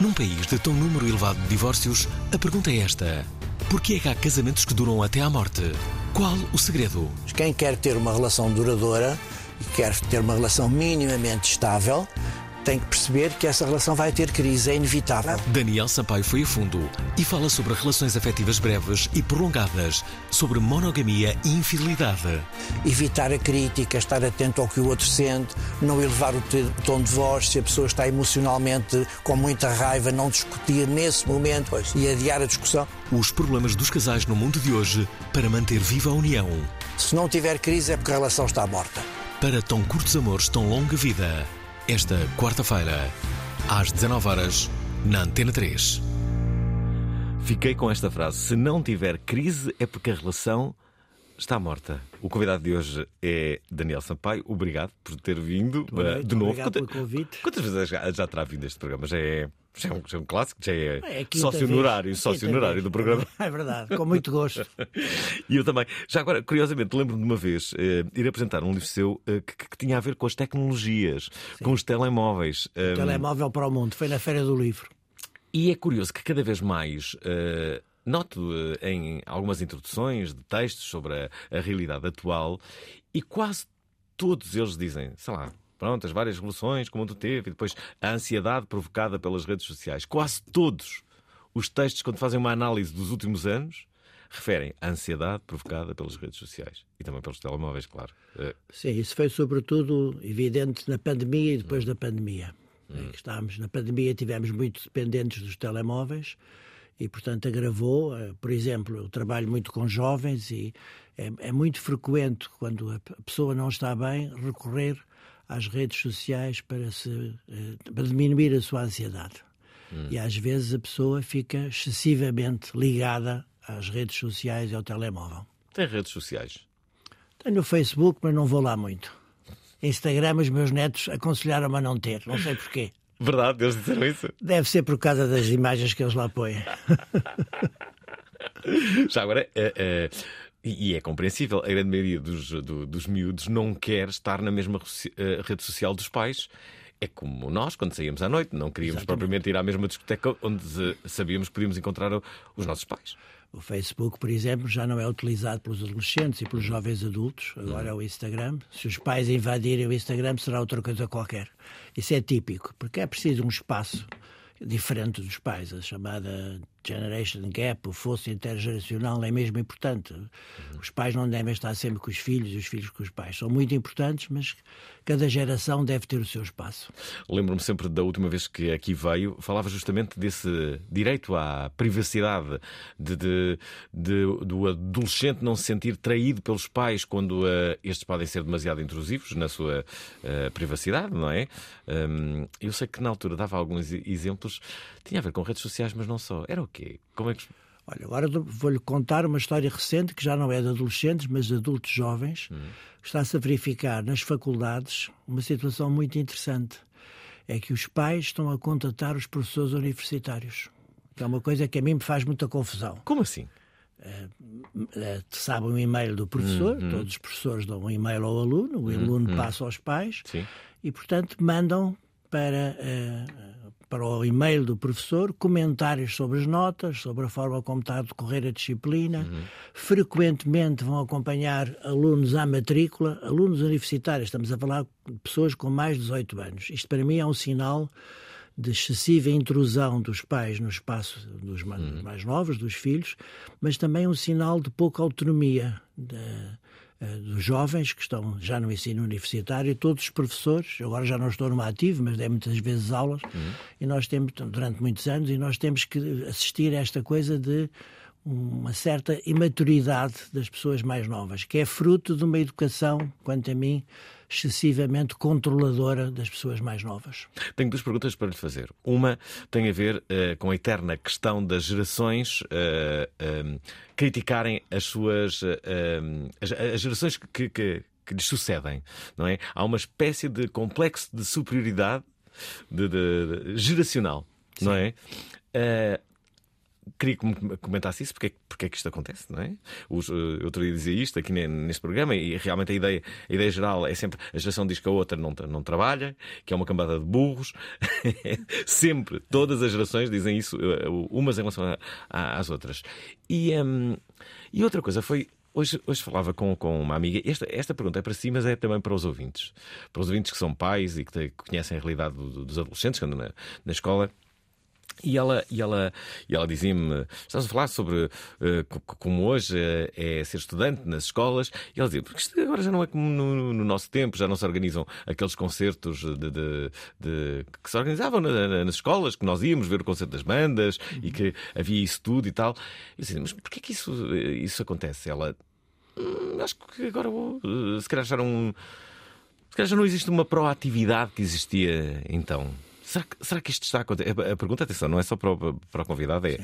Num país de tão número elevado de divórcios, a pergunta é esta: por que é que há casamentos que duram até à morte? Qual o segredo? Quem quer ter uma relação duradoura e quer ter uma relação minimamente estável, tem que perceber que essa relação vai ter crise, é inevitável. Daniel Sampaio foi a fundo e fala sobre relações afetivas breves e prolongadas, sobre monogamia e infidelidade. Evitar a crítica, estar atento ao que o outro sente, não elevar o tom de voz, se a pessoa está emocionalmente com muita raiva, não discutir nesse momento e adiar a discussão. Os problemas dos casais no mundo de hoje para manter viva a união. Se não tiver crise é porque a relação está morta. Para tão curtos amores, tão longa vida. Esta quarta-feira, às 19 horas na Antena 3. Fiquei com esta frase: se não tiver crise é porque a relação está morta. O convidado de hoje é Daniel Sampaio. Obrigado por ter vindo noite, de novo. obrigado pelo convite. quantas vezes já, já terá vindo este programa? Já é, já é, um, já é um clássico, já é, É sócio honorário, sócio honorário do programa. É verdade, com muito gosto. E eu também. Já agora, curiosamente, lembro-me de uma vez eh, ir apresentar um livro seu eh, que, que tinha a ver com as tecnologias, com os telemóveis. Eh, Telemóvel para o mundo, foi na Feira do Livro. E é curioso que cada vez mais eh, noto eh, em algumas introduções de textos sobre a, a realidade atual e quase todos eles dizem, sei lá, pronto, as várias revoluções que o mundo teve e depois a ansiedade provocada pelas redes sociais. Quase todos os textos, quando fazem uma análise dos últimos anos, referem a ansiedade provocada pelas redes sociais e também pelos telemóveis, claro. Eh, Sim, isso foi sobretudo evidente na pandemia e depois da pandemia. Hum. Estávamos na pandemia, tivemos muito dependentes dos telemóveis e, portanto, agravou. eh, Por exemplo, eu trabalho muito com jovens e é, é muito frequente, quando a pessoa não está bem, recorrer às redes sociais para, se, eh, para diminuir a sua ansiedade. Hum. E às vezes a pessoa fica excessivamente ligada às redes sociais e ao telemóvel. tem redes sociais. Tenho o Facebook, mas não vou lá muito. Instagram, os meus netos aconselharam-me a não ter, não sei porquê. Verdade, eles disseram isso. Deve ser por causa das imagens que eles lá põem. Já agora, eh, eh, e é compreensível, a grande maioria dos, do- dos miúdos não quer estar na mesma eh, rede social dos pais. É como nós, quando saíamos à noite, não queríamos propriamente ir à mesma discoteca onde sabíamos que podíamos encontrar os nossos pais. O Facebook, por exemplo, já não é utilizado pelos adolescentes e pelos jovens adultos, agora é o Instagram. Se os pais invadirem o Instagram, será outra coisa qualquer. Isso é típico, porque é preciso um espaço diferente dos pais. A chamada Generation Gap, o fosso intergeracional, é mesmo importante. Os pais não devem estar sempre com os filhos e os filhos com os pais. São muito importantes, mas cada geração deve ter o seu espaço. Lembro-me sempre da última vez que aqui veio, falava justamente desse direito à privacidade, de, de- de- do adolescente não se sentir traído pelos pais quando eh, estes podem ser demasiado intrusivos na sua eh, privacidade, não é? Hum, eu sei que na altura dava alguns exemplos, tinha a ver com redes sociais, mas não só. Era o quê? Como é que. Olha, agora vou-lhe contar uma história recente que já não é de adolescentes, mas de adultos jovens. Está-se a verificar nas faculdades uma situação muito interessante. É que os pais estão a contatar os professores universitários. Que é uma coisa que a mim me faz muita confusão. Como assim? Eh, sabe um e-mail do professor, todos os professores dão um e-mail ao aluno, o aluno passa aos pais Sim. e, portanto, mandam para, eh, para o e-mail do professor comentários sobre as notas, sobre a forma como está a decorrer a disciplina. Frequentemente vão acompanhar alunos à matrícula, alunos universitários, estamos a falar de pessoas com mais de 18 anos. Isto para mim é um sinal de excessiva intrusão dos pais no espaço dos mais, Uhum. mais novos, dos filhos, mas também um sinal de pouca autonomia eh, dos jovens que estão já no ensino universitário e todos os professores, agora já não estou numa ativa, mas dei muitas vezes aulas, e nós temos, durante muitos anos, e nós temos que assistir a esta coisa de uma certa imaturidade das pessoas mais novas, que é fruto de uma educação, quanto a mim, excessivamente controladora das pessoas mais novas. Tenho duas perguntas para lhe fazer. Uma tem a ver eh, com a eterna questão das gerações eh, eh, criticarem as suas. eh, eh, as, as gerações que, que, que lhes sucedem, não é? Há uma espécie de complexo de superioridade de, de- de- geracional, não é? Eh, Queria que me comentasse isso, porque, é- porque é que isto acontece, não é? Os, eh, eu outro dia dizia isto aqui ne- neste programa e realmente a ideia, a ideia geral é sempre a geração diz que a outra não, não trabalha, que é uma cambada de burros. sempre, todas as gerações dizem isso, eh, umas em relação a- a- às outras. E, hum, e outra coisa foi. Hoje, hoje falava com, com uma amiga. Esta, esta pergunta é para si, mas é também para os ouvintes. Para os ouvintes que são pais e que, te- que conhecem a realidade do- do- dos adolescentes, que andam na, na escola. E ela, e ela, e ela dizia-me: estás a falar sobre co- como hoje eh, é ser estudante nas escolas. E ela dizia: porque isto agora já não é como no, no nosso tempo, já não se organizam aqueles concertos de, de- de- que se organizavam na- na- nas escolas, que nós íamos ver o concerto das bandas e que havia isso tudo e tal. Eu dizia: mas porquê que isso, eh, isso acontece? Ela, "Hum, acho que agora vou, se calhar já não. Se calhar já não existe uma proatividade que existia então. Será que, será que isto está a acontecer? A pergunta, atenção, não é só para o, para o convidado, é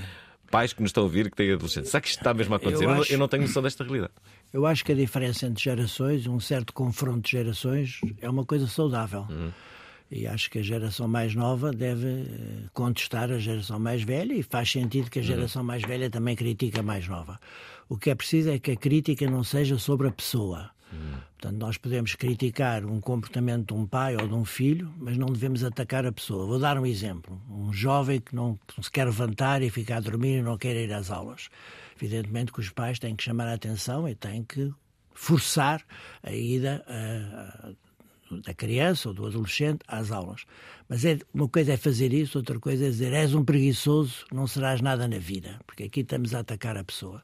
pais que nos estão a ouvir que têm adolescentes. Será que isto está mesmo a acontecer? Eu, não- acho- eu não tenho noção desta realidade. Eu acho que a diferença entre gerações, um certo confronto de gerações, é uma coisa saudável. E acho que a geração mais nova deve eh, contestar a geração mais velha e faz sentido que a geração mais velha também critica a mais nova. O que é preciso é que a crítica não seja sobre a pessoa. Portanto, nós podemos criticar um comportamento de um pai ou de um filho, mas não devemos atacar a pessoa. Vou dar um exemplo. Um jovem que não que se quer levantar e ficar a dormir e não quer ir às aulas. Evidentemente que os pais têm que chamar a atenção e têm que forçar a ida a- a- da criança ou do adolescente às aulas. Mas é, uma coisa é fazer isso, outra coisa é dizer és um preguiçoso, não serás nada na vida, porque aqui estamos a atacar a pessoa.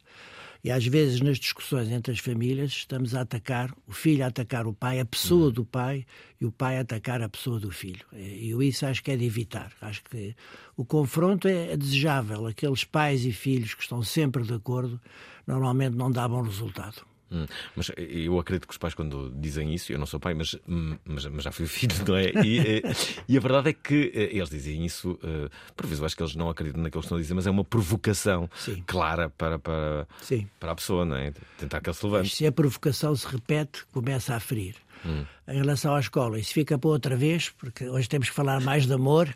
E às vezes nas discussões entre as famílias estamos a atacar o filho a atacar o pai, a pessoa do pai e o pai a atacar a pessoa do filho. E eu isso acho que é de evitar. Acho que o confronto é, é desejável. Aqueles pais e filhos que estão sempre de acordo normalmente não dá bom resultado. Hum, Mas eu acredito que os pais, quando dizem isso, eu não sou pai, mas, hum, mas, mas já fui filho, não é? E, eh, e a verdade é que eh, eles dizem isso, eh, por vezes eu acho que eles não acreditam naquilo que estão a dizer, mas é uma provocação Sim. clara para, para, Sim. para a pessoa, não é? Tentar que ele se levante. Se a provocação se repete, começa a ferir. Em relação à escola, isso fica para outra vez, porque hoje temos que falar mais de amor.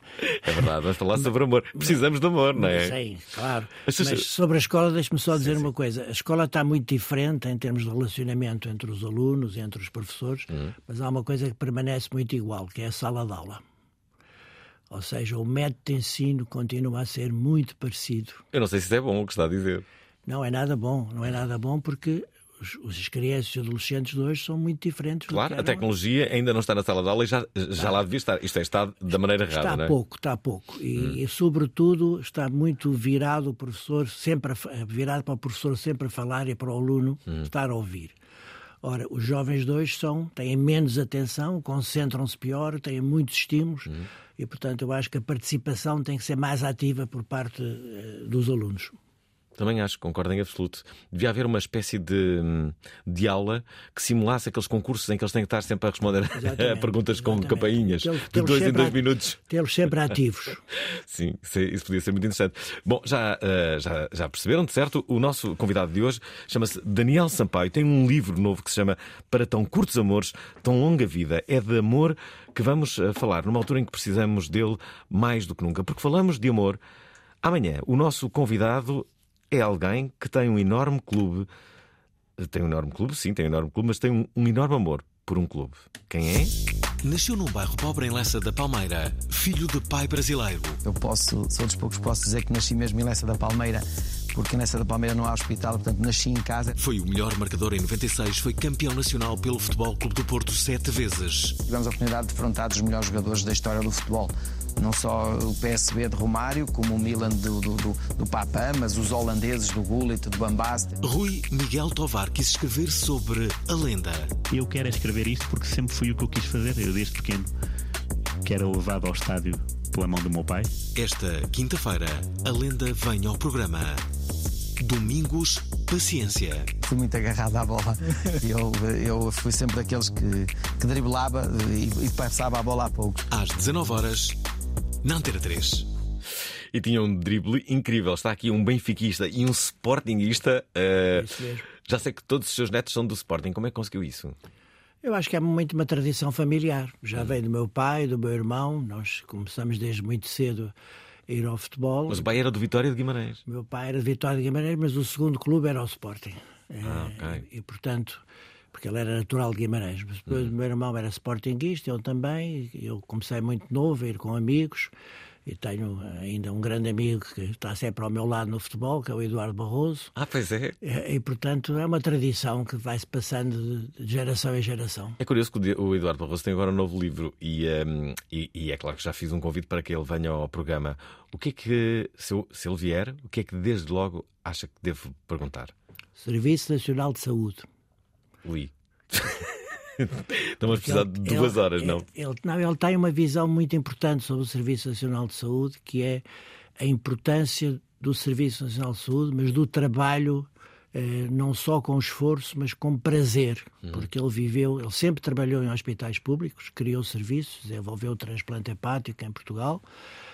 É verdade, vamos falar sobre amor. Precisamos de amor, não é? Sim, claro. Mas, sobre a escola, deixe-me só dizer uma coisa. A escola está muito diferente em termos de relacionamento entre os alunos, entre os professores, Hum. mas há uma coisa que permanece muito igual, que é a sala de aula. Ou seja, o método de ensino continua a ser muito parecido. Eu não sei se isso é bom o que está a dizer. Não é nada bom, não é nada bom porque os, os crianças e adolescentes de hoje são muito diferentes Claro, a tecnologia ainda não está na sala de aula e já, já lá devia estar. Isto é estado da maneira errada, Está não é? pouco, está pouco. E, e, sobretudo, está muito virado o professor, sempre a virado para o professor sempre a falar e para o aluno estar a ouvir. Ora, os jovens de hoje são, têm menos atenção, concentram-se pior, têm muitos estímulos e, portanto, eu acho que a participação tem que ser mais ativa por parte eh, dos alunos. Também acho, concordo em absoluto. Devia haver uma espécie de, hum, de aula que simulasse aqueles concursos em que eles têm que estar sempre a responder a Exatamente, perguntas com exatamente. campainhas de dois em dois a- minutos. Tê-los sempre ativos. Sim, isso, é- isso podia ser muito interessante. Bom, já, eh, já, já perceberam, de certo? O nosso convidado de hoje chama-se Daniel Sampaio. Tem um livro novo que se chama Para Tão Curtos Amores, Tão Longa Vida. É de amor que vamos eh, falar numa altura em que precisamos dele mais do que nunca. Porque falamos de amor. Amanhã, o nosso convidado é alguém que tem um enorme clube. Tem um enorme clube, sim, tem um enorme clube, mas tem um, um enorme amor por um clube. Quem é? Nasceu num bairro pobre em Lessa da Palmeira, filho de pai brasileiro. Eu posso, sou dos poucos que posso dizer que nasci mesmo em Lessa da Palmeira, porque em Lessa da Palmeira não há hospital, portanto nasci em casa. Foi o melhor marcador em 96, foi campeão nacional pelo Futebol Clube do Porto sete vezes. Tivemos a oportunidade de defrontar os melhores jogadores da história do futebol. Não só o PSB de Romário, como o Milan do, do, do, do Papa, mas os holandeses do Gullit, do Bambast. Rui Miguel Tovar quis escrever sobre a lenda. Eu quero escrever isto porque sempre fui o que eu quis fazer, eu desde pequeno, que era levado ao estádio pela mão do meu pai. Esta quinta-feira, a lenda vem ao programa. Domingos, paciência. Fui muito agarrado à bola. Eu, eu fui sempre daqueles que, que driblava e, e passava a bola a pouco. Às 19 horas, na Antena 3. E tinha um drible incrível. Está aqui um benfiquista e um sportingista. Uh, Isso mesmo. já sei que todos os seus netos são do Sporting. Como é que conseguiu isso? Eu acho que é muito uma tradição familiar. Já vem do meu pai, do meu irmão. Nós começamos desde muito cedo a ir ao futebol. Mas o pai era do Vitória de Guimarães. Meu pai era de Vitória de Guimarães, mas o segundo clube era o Sporting. Ah, Eh, ok. E, portanto, porque ele era natural de Guimarães. Mas depois Uhum. o meu irmão era sportinguista, eu também. Eu comecei muito novo a ir com amigos. E tenho ainda um grande amigo que está sempre ao meu lado no futebol, que é o Eduardo Barroso. Ah, pois é. E, e, portanto, é uma tradição que vai-se passando de geração em geração. É curioso que o Eduardo Barroso tem agora um novo livro e, ehm, e, e é claro que já fiz um convite para que ele venha ao programa. O que é que, se, se ele vier, o que é que desde logo acha que devo perguntar? Serviço Nacional de Saúde. Ui. Estamos a precisar de duas ele- horas, não? Ele, não, ele tem uma visão muito importante sobre o Serviço Nacional de Saúde, que é a importância do Serviço Nacional de Saúde, mas do trabalho eh, não só com esforço, mas com prazer, porque ele viveu, ele sempre trabalhou em hospitais públicos, criou serviços, desenvolveu o transplante hepático em Portugal,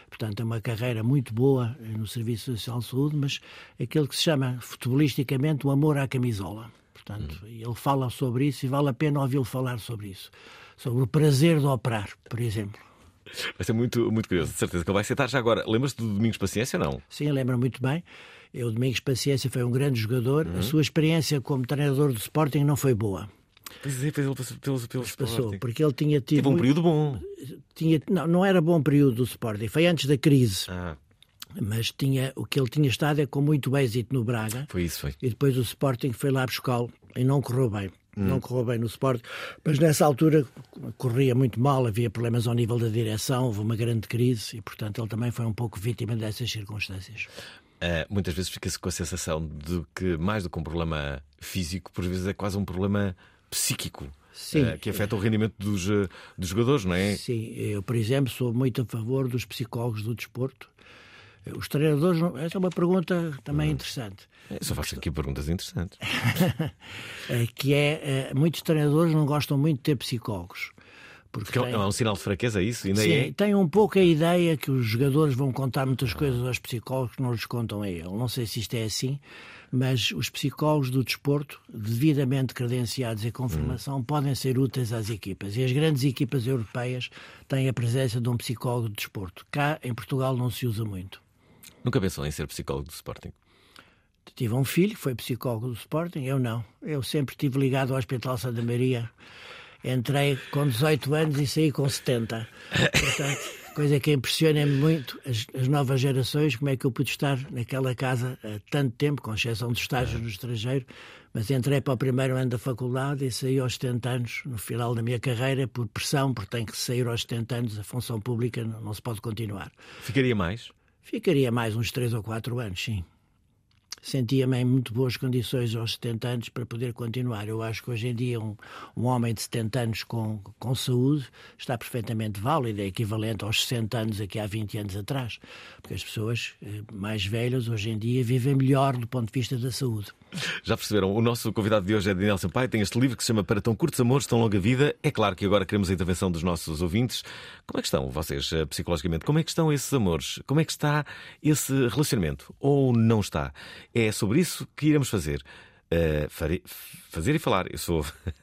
portanto é uma carreira muito boa eh, no Serviço Nacional de Saúde, mas aquele que se chama futebolisticamente o amor à camisola. Portanto, ele fala sobre isso e vale a pena ouvi-lo falar sobre isso. Sobre o prazer de operar, por exemplo. Vai ser muito, muito curioso, de certeza que ele vai sentar já agora. Lembras-te do Domingos Paciência ou não? Sim, lembra muito bem. Eu, Domingos Paciência, foi um grande jogador. A sua experiência como treinador do Sporting não foi boa. Pois é, passou pelo, pelo Passou, Sporting. porque ele tinha tido. Teve um período bom. tinha, não, não era bom período do Sporting, foi antes da crise. Ah, Mas tinha, o que ele tinha estado é com muito êxito no Braga. foi isso, foi. E depois o Sporting foi lá buscá-lo e não correu bem. Hum. Não correu bem no Sporting. Mas nessa altura corria muito mal, havia problemas ao nível da direção, houve uma grande crise e, portanto, ele também foi um pouco vítima dessas circunstâncias. Ah, muitas vezes fica-se com a sensação de que, mais do que um problema físico, por vezes é quase um problema psíquico. Sim. ah, que afeta o rendimento dos, ah, dos jogadores, não é? Sim, eu, por exemplo, sou muito a favor dos psicólogos do desporto. Os treinadores, não- essa é uma pergunta também interessante. Eu só faço aqui perguntas interessantes. Eh, que é, eh, muitos treinadores não gostam muito de ter psicólogos. Porque Porque é têm- um sinal de fraqueza isso, ainda Sim, é. tem um pouco a ideia que os jogadores vão contar muitas coisas aos psicólogos que não lhes contam a ele. Não sei se isto é assim, mas os psicólogos do desporto, devidamente credenciados e com formação, podem ser úteis às equipas. E as grandes equipas europeias têm a presença de um psicólogo de desporto. Cá, em Portugal, não se usa muito. Nunca pensou em ser psicólogo do Sporting? Tive um filho que foi psicólogo do Sporting, eu não. Eu sempre estive ligado ao Hospital Santa Maria. Entrei com 18 anos e saí com 70. Portanto, coisa que impressiona-me muito as, as novas gerações, como é que eu pude estar naquela casa há tanto tempo, com exceção de estágios no estrangeiro, mas entrei para o primeiro ano da faculdade e saí aos 70 anos, no final da minha carreira, por pressão, porque tenho que sair aos 70 anos, a função pública não, não se pode continuar. Ficaria mais? Ficaria mais uns 3 ou 4 anos, sim. Sentia-me em muito boas condições aos 70 anos para poder continuar. Eu acho que hoje em dia um, um homem de 70 anos com, com saúde está perfeitamente válido, é equivalente aos 60 anos aqui há 20 anos atrás. Porque as pessoas eh, mais velhas hoje em dia vivem melhor do ponto de vista da saúde. Já perceberam? O nosso convidado de hoje é Daniel Sampaio, tem este livro que se chama Para Tão Curtos Amores, Tão Longa Vida. É claro que agora queremos a intervenção dos nossos ouvintes. Como é que estão vocês, eh, psicologicamente? Como é que estão esses amores? Como é que está esse relacionamento? Ou não está? É sobre isso que iremos fazer. Eh, fare- Fazer e falar. Eu sou.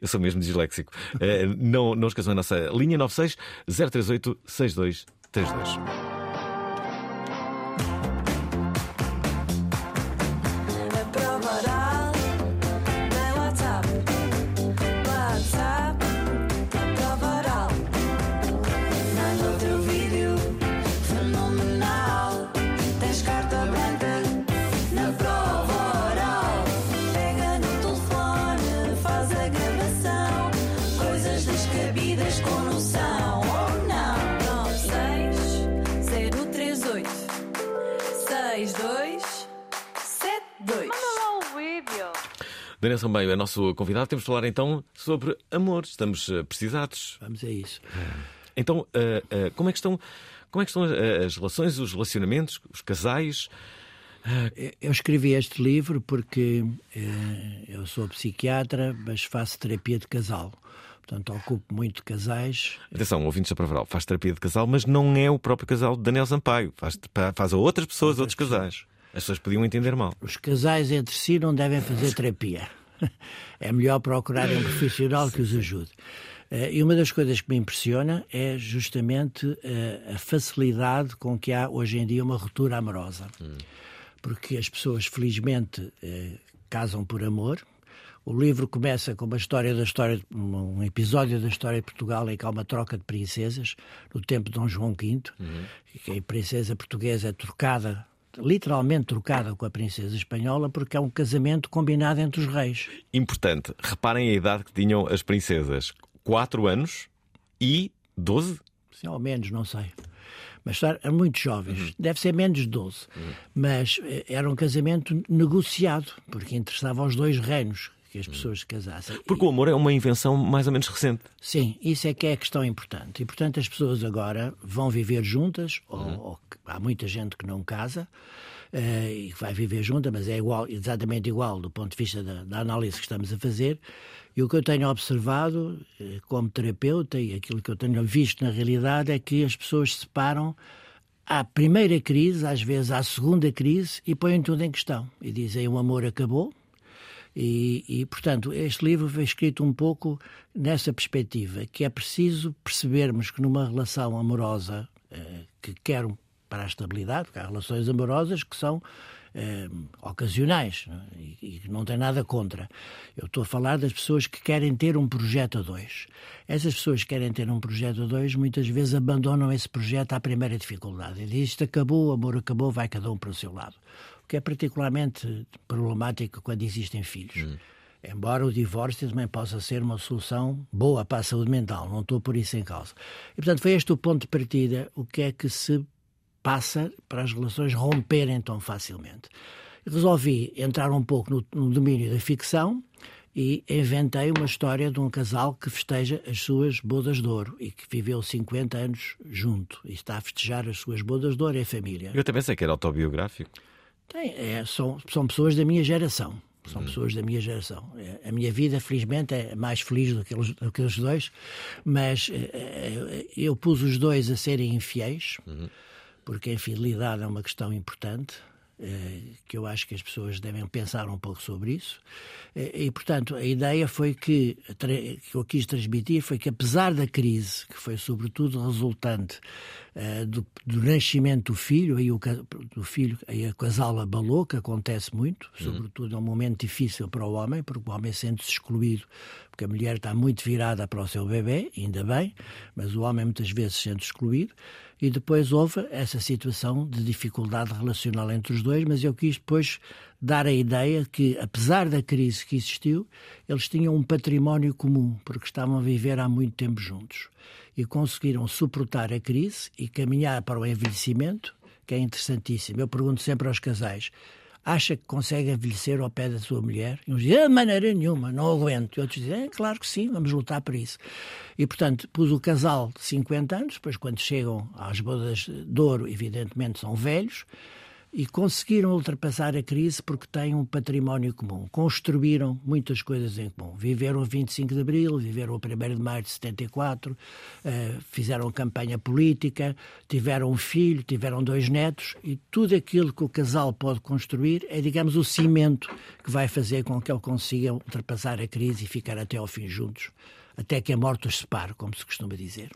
Eu sou mesmo disléxico. Eh, não, não esqueçam a nossa linha 96 038 6232. Daniel Sambeio é nosso convidado. Temos de falar então sobre amor. Estamos eh, precisados. Vamos a isso. Então, eh, eh, como é que estão, como é que estão eh, as relações, os relacionamentos, os casais? Eu escrevi este livro porque eh, eu sou psiquiatra, mas faço terapia de casal. Portanto, ocupo muito de casais. Atenção, ouvintes da Provaral, faz terapia de casal, mas não é o próprio casal de Daniel Sampaio. Faz, faz a outras pessoas, outros casais. As pessoas podiam entender mal. Os casais entre si não devem fazer terapia. É melhor procurar um profissional que os ajude. Eh, E uma das coisas que me impressiona é justamente eh, a facilidade com que há hoje em dia uma ruptura amorosa. Porque as pessoas, felizmente, eh, casam por amor. O livro começa com uma história da história, um episódio da história de Portugal em que há uma troca de princesas no tempo de Dom João V, que a princesa portuguesa é trocada, literalmente trocada com a princesa espanhola, porque é um casamento combinado entre os reis. Importante, reparem a idade que tinham as princesas: 4 anos e 12. Sim, ao menos, não sei. Mas eram muito jovens, deve ser menos de 12. Mas eh, era um casamento negociado, porque interessava aos dois reinos que as pessoas se casassem. Porque o amor é uma invenção mais ou menos recente. Sim, isso é que é a questão importante. E, portanto, as pessoas agora vão viver juntas, ou, ou que- há muita gente que não casa eh, e que vai viver junta, mas é igual, exatamente igual do ponto de vista da, da análise que estamos a fazer. E o que eu tenho observado eh, como terapeuta e aquilo que eu tenho visto na realidade é que as pessoas se separam à primeira crise, às vezes à segunda crise, e põem tudo em questão. E dizem o amor acabou, e, e, portanto, este livro foi escrito um pouco nessa perspectiva, que é preciso percebermos que numa relação amorosa eh, que quer um- para a estabilidade, porque há relações amorosas que são eh, ocasionais é? e, e que não tem nada contra. Eu estou a falar das pessoas que querem ter um projeto a dois. Essas pessoas que querem ter um projeto a dois muitas vezes abandonam esse projeto à primeira dificuldade. E dizem, isto acabou, o amor acabou, vai cada um para o seu lado. Que é particularmente problemático quando existem filhos. Embora o divórcio também possa ser uma solução boa para a saúde mental, não estou por isso em causa. E, portanto, foi este o ponto de partida, o que é que se passa para as relações romperem tão facilmente. Resolvi entrar um pouco no, no domínio da ficção e inventei uma história de um casal que festeja as suas bodas de ouro e que viveu 50 anos junto e está a festejar as suas bodas de ouro em família. Eu também sei que era autobiográfico. Tem, é, são, são pessoas da minha geração. São pessoas da minha geração. É, A minha vida, felizmente, é mais feliz do que eles, do que os dois, mas eh, eh, eu pus os dois a serem infiéis, porque a infidelidade é uma questão importante, que eu acho que as pessoas devem pensar um pouco sobre isso. Eh, E, portanto, a ideia foi que, que eu quis transmitir foi que, apesar da crise, que foi sobretudo resultante eh, do, do nascimento do filho, aí o, do filho, aí a casal abalou, que acontece muito, sobretudo é um momento difícil para o homem, porque o homem sente-se excluído, porque a mulher está muito virada para o seu bebê, ainda bem, mas o homem muitas vezes se sente excluído, e depois houve essa situação de dificuldade relacional entre os dois, mas eu quis depois dar a ideia que, apesar da crise que existiu, eles tinham um património comum, porque estavam a viver há muito tempo juntos. E conseguiram suportar a crise e caminhar para o envelhecimento, que é interessantíssimo. Eu pergunto sempre aos casais: acha que consegue envelhecer ao pé da sua mulher? E uns dizem, de maneira nenhuma, não aguento. E outros dizem, é, claro que sim, vamos lutar por isso. E, portanto, pus o casal de 50 anos, depois quando chegam às bodas de ouro, evidentemente são velhos, e conseguiram ultrapassar a crise porque têm um património comum. Construíram muitas coisas em comum. Viveram o 25 de Abril, viveram o 1 de Maio de 74, eh, fizeram campanha política, tiveram um filho, tiveram dois netos e tudo aquilo que o casal pode construir é, digamos, o cimento que vai fazer com que ele consiga ultrapassar a crise e ficar até ao fim juntos, até que a morte os separe, como se costuma dizer.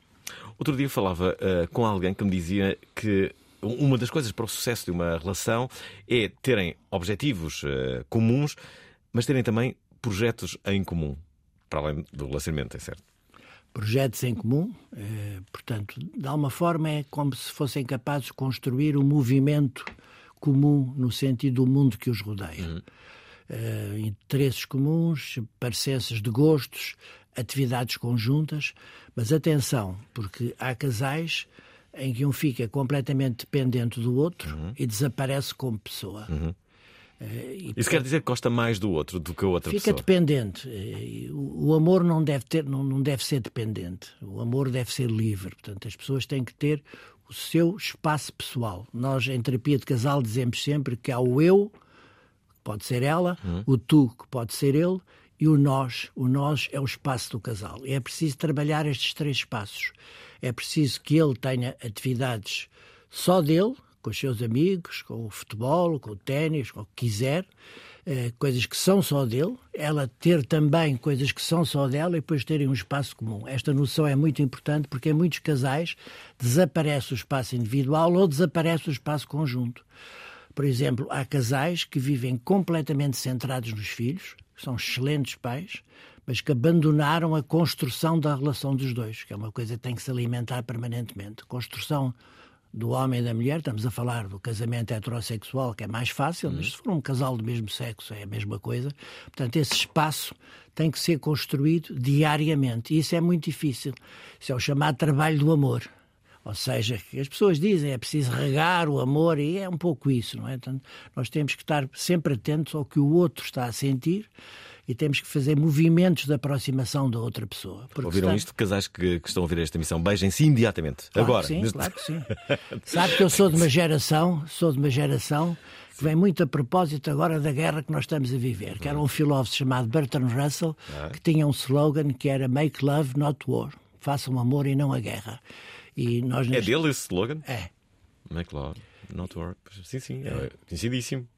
Outro dia falava eh, com alguém que me dizia que uma das coisas para o sucesso de uma relação é terem objetivos eh, comuns, mas terem também projetos em comum, para além do relacionamento, é certo? projetos em comum, eh, portanto, de alguma forma é como se fossem capazes de construir um movimento comum no sentido do mundo que os rodeia. Eh, interesses comuns, parecenças de gostos, atividades conjuntas, mas atenção, porque há casais em que um fica completamente dependente do outro e desaparece como pessoa. Eh, e, Isso quer dizer que gosta mais do outro do que a outra Fica pessoa. dependente. Eh, O amor não deve, ter, não, não deve ser dependente. O amor deve ser livre. Portanto, as pessoas têm que ter o seu espaço pessoal. Nós, em terapia de casal, dizemos sempre que há o eu, que pode ser ela, o tu, que pode ser ele, e o nós. O nós é o espaço do casal. E é preciso trabalhar estes três espaços. É preciso que ele tenha atividades só dele, com os seus amigos, com o futebol, com o ténis, com o que quiser, eh, coisas que são só dele, ela ter também coisas que são só dela e depois terem um espaço comum. Esta noção é muito importante porque em muitos casais desaparece o espaço individual ou desaparece o espaço conjunto. Por exemplo, há casais que vivem completamente centrados nos filhos, são excelentes pais, mas que abandonaram a construção da relação dos dois, que é uma coisa que tem que se alimentar permanentemente. Construção do homem e da mulher, estamos a falar do casamento heterossexual, que é mais fácil, mas se for um casal do mesmo sexo é a mesma coisa. Portanto, esse espaço tem que ser construído diariamente e isso é muito difícil. Isso é o chamado trabalho do amor. Ou seja, as pessoas dizem é preciso regar o amor e é um pouco isso, não é? Portanto, nós temos que estar sempre atentos ao que o outro está a sentir e temos que fazer movimentos de aproximação da outra pessoa. Ouviram está- isto? Casais que, que estão a ouvir esta emissão, beijem-se imediatamente. Claro Agora. que sim, neste- claro que sim. Sabe que eu sou de uma geração, sou de uma geração que vem muito a propósito agora da guerra que nós estamos a viver, que era um filósofo chamado Bertrand Russell, que tinha um slogan que era Make Love, Not War. Façam amor e não a guerra. E nós É neste- dele esse slogan? É. Make love, not war. Sim, sim, é conhecidíssimo.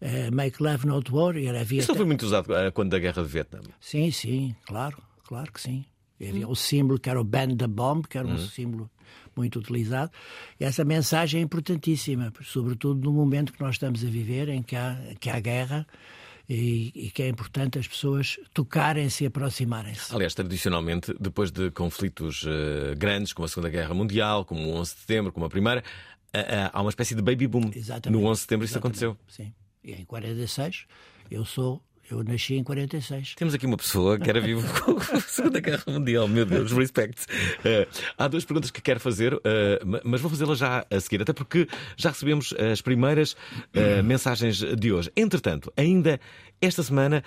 Eh, make Love, Not War. Era, havia Isso não foi muito usado eh, quando da guerra de Vietnã. Sim, sim, claro, claro que sim. Havia o símbolo que era o Band the Bomb, que era um símbolo muito utilizado. E essa mensagem é importantíssima, sobretudo no momento que nós estamos a viver, em que há, que há guerra e, e que é importante as pessoas tocarem-se e aproximarem-se. Aliás, tradicionalmente, depois de conflitos eh, grandes, como a Segunda Guerra Mundial, como o 11 de Setembro, como a Primeira, eh, eh, há uma espécie de baby boom. Exatamente. No 11 de Setembro isso Exatamente. aconteceu. Sim. E em 46, eu sou, eu nasci em 46. Temos aqui uma pessoa que era vivo com a Segunda Guerra Mundial, meu Deus, respect. Eh, há duas perguntas que quero fazer, ma- mas vou fazê-las já a seguir, até porque já recebemos as primeiras eh, mensagens de hoje. Entretanto, ainda esta semana,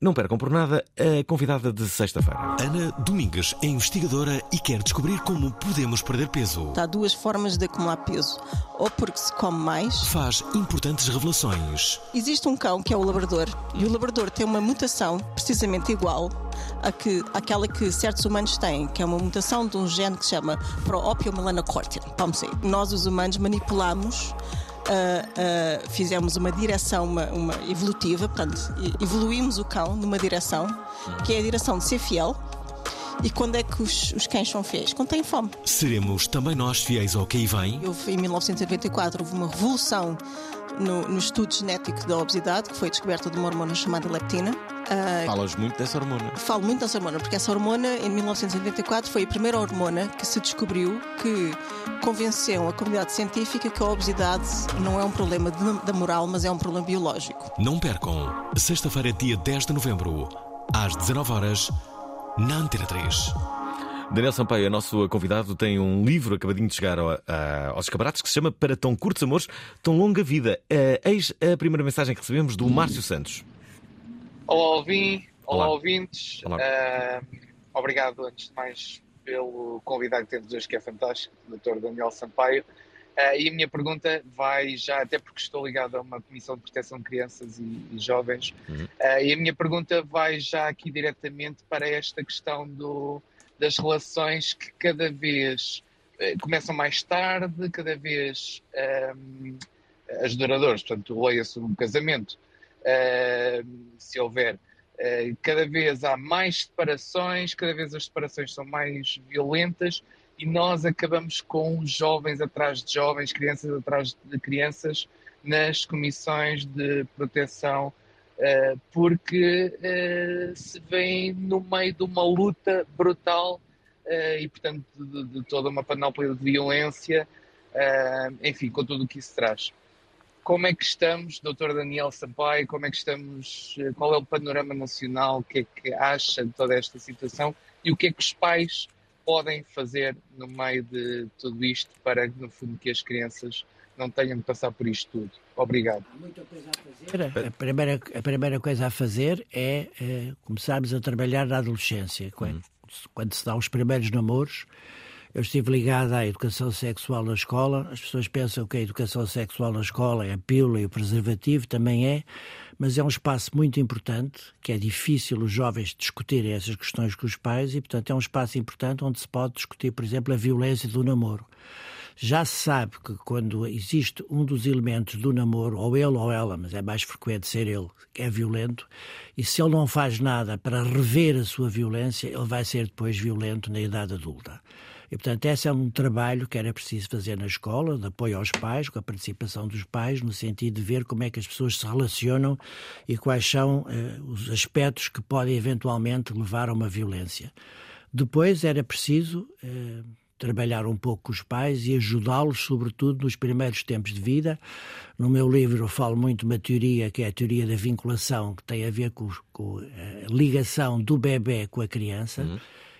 não percam por nada a convidada de sexta-feira. Ana Domingues é investigadora e quer descobrir como podemos perder peso. Há duas formas de acumular peso. Ou porque se come mais. Faz importantes revelações. Existe um cão que é o labrador. E o labrador tem uma mutação precisamente igual à que, àquela que certos humanos têm, que é uma mutação de um gene que se chama Pro-Opiomelanocortin. Vamos ver. Nós, os humanos, manipulamos. Ah, ah, fizemos uma direção uma, uma evolutiva, portanto, evoluímos o cão numa direção que é a direção de ser fiel. E quando é que os, os cães são fiéis? Quando têm fome. Seremos também nós fiéis ao que aí vem? Houve, em 1994 houve uma revolução no, no estudo genético da obesidade, que foi descoberta de uma hormona chamada leptina. Ah, Falas muito dessa hormona. Falo muito dessa hormona, porque essa hormona, em 1984, foi a primeira hormona que se descobriu que convenceu a comunidade científica que a obesidade não é um problema da moral, mas é um problema biológico. Não percam. Sexta-feira, dia 10 de novembro, às 19 horas, na Antena 3. Daniel Sampaio, é nosso convidado, tem um livro acabadinho de chegar ao- a- aos escaparates que se chama Para Tão Curtos Amores, Tão Longa Vida. Eis a primeira mensagem que recebemos do Márcio Santos. Olá, Alvin. Olá, Olá. ouvintes. Olá. Ah, obrigado, antes de mais, pelo convidado que temos hoje, que é fantástico, o Dr. Daniel Sampaio. Ah, e a minha pergunta vai já, até porque estou ligado a uma Comissão de Proteção de Crianças e, e Jovens, Uhum. ah, e a minha pergunta vai já aqui diretamente para esta questão do, das relações que cada vez eh, começam mais tarde, cada vez ahm, as duradouras, portanto, leia-se um casamento, ahm, se houver, eh, cada vez há mais separações, cada vez as separações são mais violentas e nós acabamos com jovens atrás de jovens, crianças atrás de crianças nas comissões de proteção, porque eh, se vem no meio de uma luta brutal eh, e, portanto, de, de toda uma panóplia de violência, eh, enfim, com tudo o que isso traz. Como é que estamos, Dr. Daniel Sampaio? Como é que estamos? eh, Qual é o panorama nacional? O que é que acha de toda esta situação? E o que é que os pais podem fazer no meio de tudo isto para, no fundo, que as crianças não tenham de passar por isto tudo. Obrigado. A primeira, a primeira coisa a fazer é, eh, começarmos a trabalhar na adolescência, quando, quando se dá os primeiros namoros. Eu estive ligado à educação sexual na escola. As pessoas pensam que a educação sexual na escola é a pílula e o preservativo, também é, mas é um espaço muito importante, que é difícil os jovens discutirem essas questões com os pais e, portanto, é um espaço importante onde se pode discutir, por exemplo, a violência do namoro. Já se sabe que quando existe um dos elementos do namoro, ou ele ou ela, mas é mais frequente ser ele, que é violento, e se ele não faz nada para rever a sua violência, ele vai ser depois violento na idade adulta. E, portanto, esse é um trabalho que era preciso fazer na escola, de apoio aos pais, com a participação dos pais, no sentido de ver como é que as pessoas se relacionam e quais são eh, os aspectos que podem eventualmente levar a uma violência. Depois era preciso eh, trabalhar um pouco com os pais e ajudá-los, sobretudo nos primeiros tempos de vida. No meu livro eu falo muito de uma teoria que é a teoria da vinculação, que tem a ver com, com a ligação do bebê com a criança. Uhum.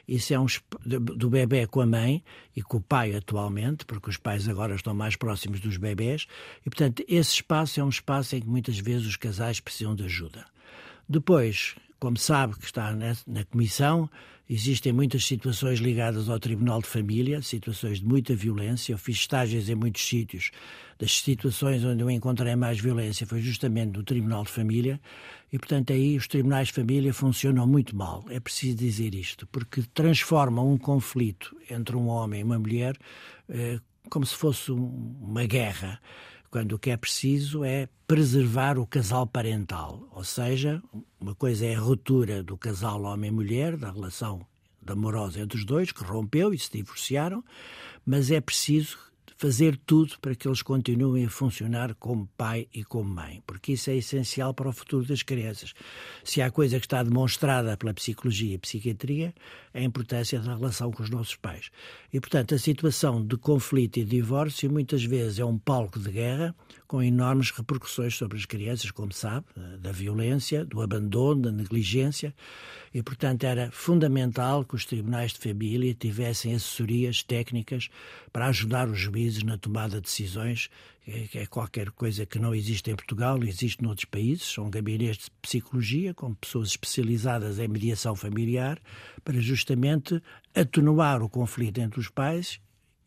Isso é um do bebê com a mãe e com o pai atualmente, porque os pais agora estão mais próximos dos bebés, e portanto esse espaço é um espaço em que muitas vezes os casais precisam de ajuda. Depois, como sabe que está na, na comissão, existem muitas situações ligadas ao Tribunal de Família, situações de muita violência. Eu fiz estágios em muitos sítios. Das situações onde eu encontrei mais violência foi justamente no Tribunal de Família. E, portanto, aí os tribunais de família funcionam muito mal. É preciso dizer isto, porque transformam um conflito entre um homem e uma mulher eh, como se fosse um- uma guerra quando o que é preciso é preservar o casal parental. Ou seja, uma coisa é a ruptura do casal homem-mulher, da relação amorosa entre os dois, que rompeu e se divorciaram, mas é preciso fazer tudo para que eles continuem a funcionar como pai e como mãe, porque isso é essencial para o futuro das crianças. Se há coisa que está demonstrada pela psicologia e psiquiatria, é a importância da relação com os nossos pais. E, portanto, a situação de conflito e divórcio muitas vezes é um palco de guerra com enormes repercussões sobre as crianças, como sabe, da violência, do abandono, da negligência. E, portanto, era fundamental que os tribunais de família tivessem assessorias técnicas para ajudar os juízes na tomada de decisões, é qualquer coisa que não existe em Portugal, existe noutros países. São gabinetes de psicologia com pessoas especializadas em mediação familiar para justamente atenuar o conflito entre os pais,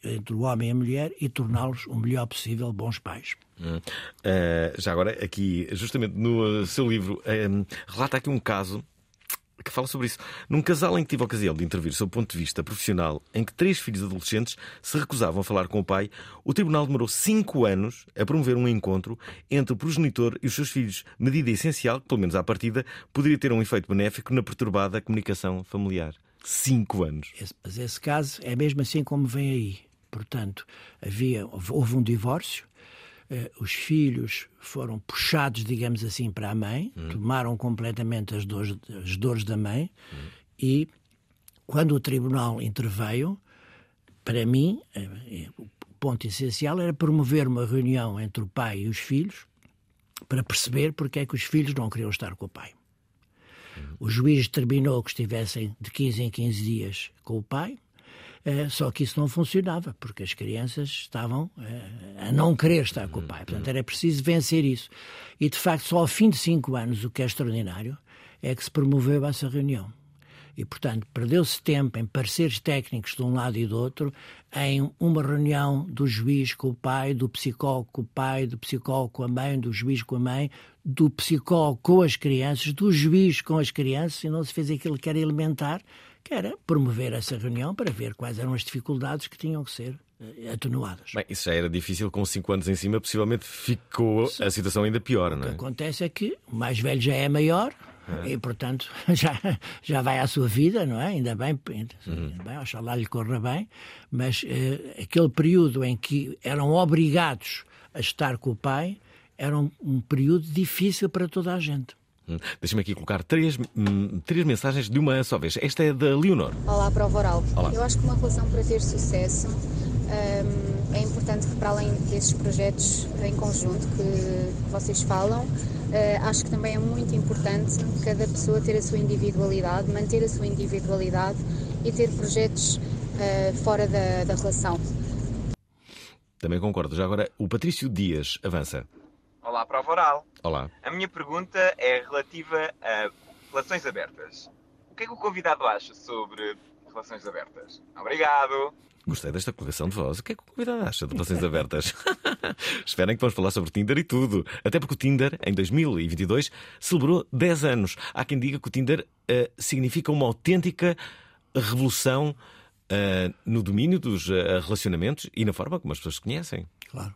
entre o homem e a mulher e torná-los o melhor possível bons pais. Hum. Eh, já agora, aqui, justamente no seu livro, eh, relata aqui um caso que fala sobre isso. Num casal em que tive a ocasião de intervir sob o ponto de vista profissional, em que três filhos adolescentes se recusavam a falar com o pai, o tribunal demorou cinco anos a promover um encontro entre o progenitor e os seus filhos, medida essencial que, pelo menos à partida, poderia ter um efeito benéfico na perturbada comunicação familiar. Cinco anos. Mas esse caso é mesmo assim como vem aí. Portanto, havia, houve um divórcio, os filhos foram puxados, digamos assim, para a mãe, tomaram completamente as dores, as dores da mãe e quando o tribunal interveio, para mim, eh, eh, o ponto essencial era promover uma reunião entre o pai e os filhos para perceber porque é que os filhos não queriam estar com o pai. O juiz determinou que estivessem de 15 em 15 dias com o pai, eh, só que isso não funcionava, porque as crianças estavam eh, a não querer estar com o pai. Portanto, era preciso vencer isso. E, de facto, só ao fim de cinco anos, o que é extraordinário, é que se promoveu essa reunião. E, portanto, perdeu-se tempo em pareceres técnicos de um lado e do outro, em uma reunião do juiz com o pai, do psicólogo com o pai, do psicólogo com a mãe, do juiz com a mãe, do psicólogo com as crianças, do juiz com as crianças, e não se fez aquilo que era elementar, que era promover essa reunião para ver quais eram as dificuldades que tinham que ser eh, atenuadas. Bem, isso já era difícil, com cinco anos em cima, possivelmente ficou a situação ainda pior, não O que é? acontece é que o mais velho já é maior e, portanto, já, já vai à sua vida, não é? Ainda bem, ainda bem oxalá lhe corra bem, mas eh, aquele período em que eram obrigados a estar com o pai era um, um período difícil para toda a gente. Deixa-me aqui colocar três, hum, três mensagens de uma só vez. Esta é da Leonor. Olá, Prova Oral. Olá. Eu acho que uma relação para ter sucesso hum, é importante que, para além desses projetos em conjunto que vocês falam, eh, acho que também é muito importante cada pessoa ter a sua individualidade, manter a sua individualidade e ter projetos eh, fora da, da relação. Também concordo. Já agora, o Patrício Dias avança. Olá, prova oral. Olá. A minha pergunta é relativa a relações abertas. O que é que o convidado acha sobre relações abertas? Obrigado. Gostei desta colocação de voz. O que é que o convidado acha de relações abertas? Esperem que vamos falar sobre Tinder e tudo. Até porque o Tinder, em 2022, celebrou 10 anos. Há quem diga que o Tinder eh, significa uma autêntica revolução eh, no domínio dos eh, relacionamentos e na forma como as pessoas se conhecem. Claro.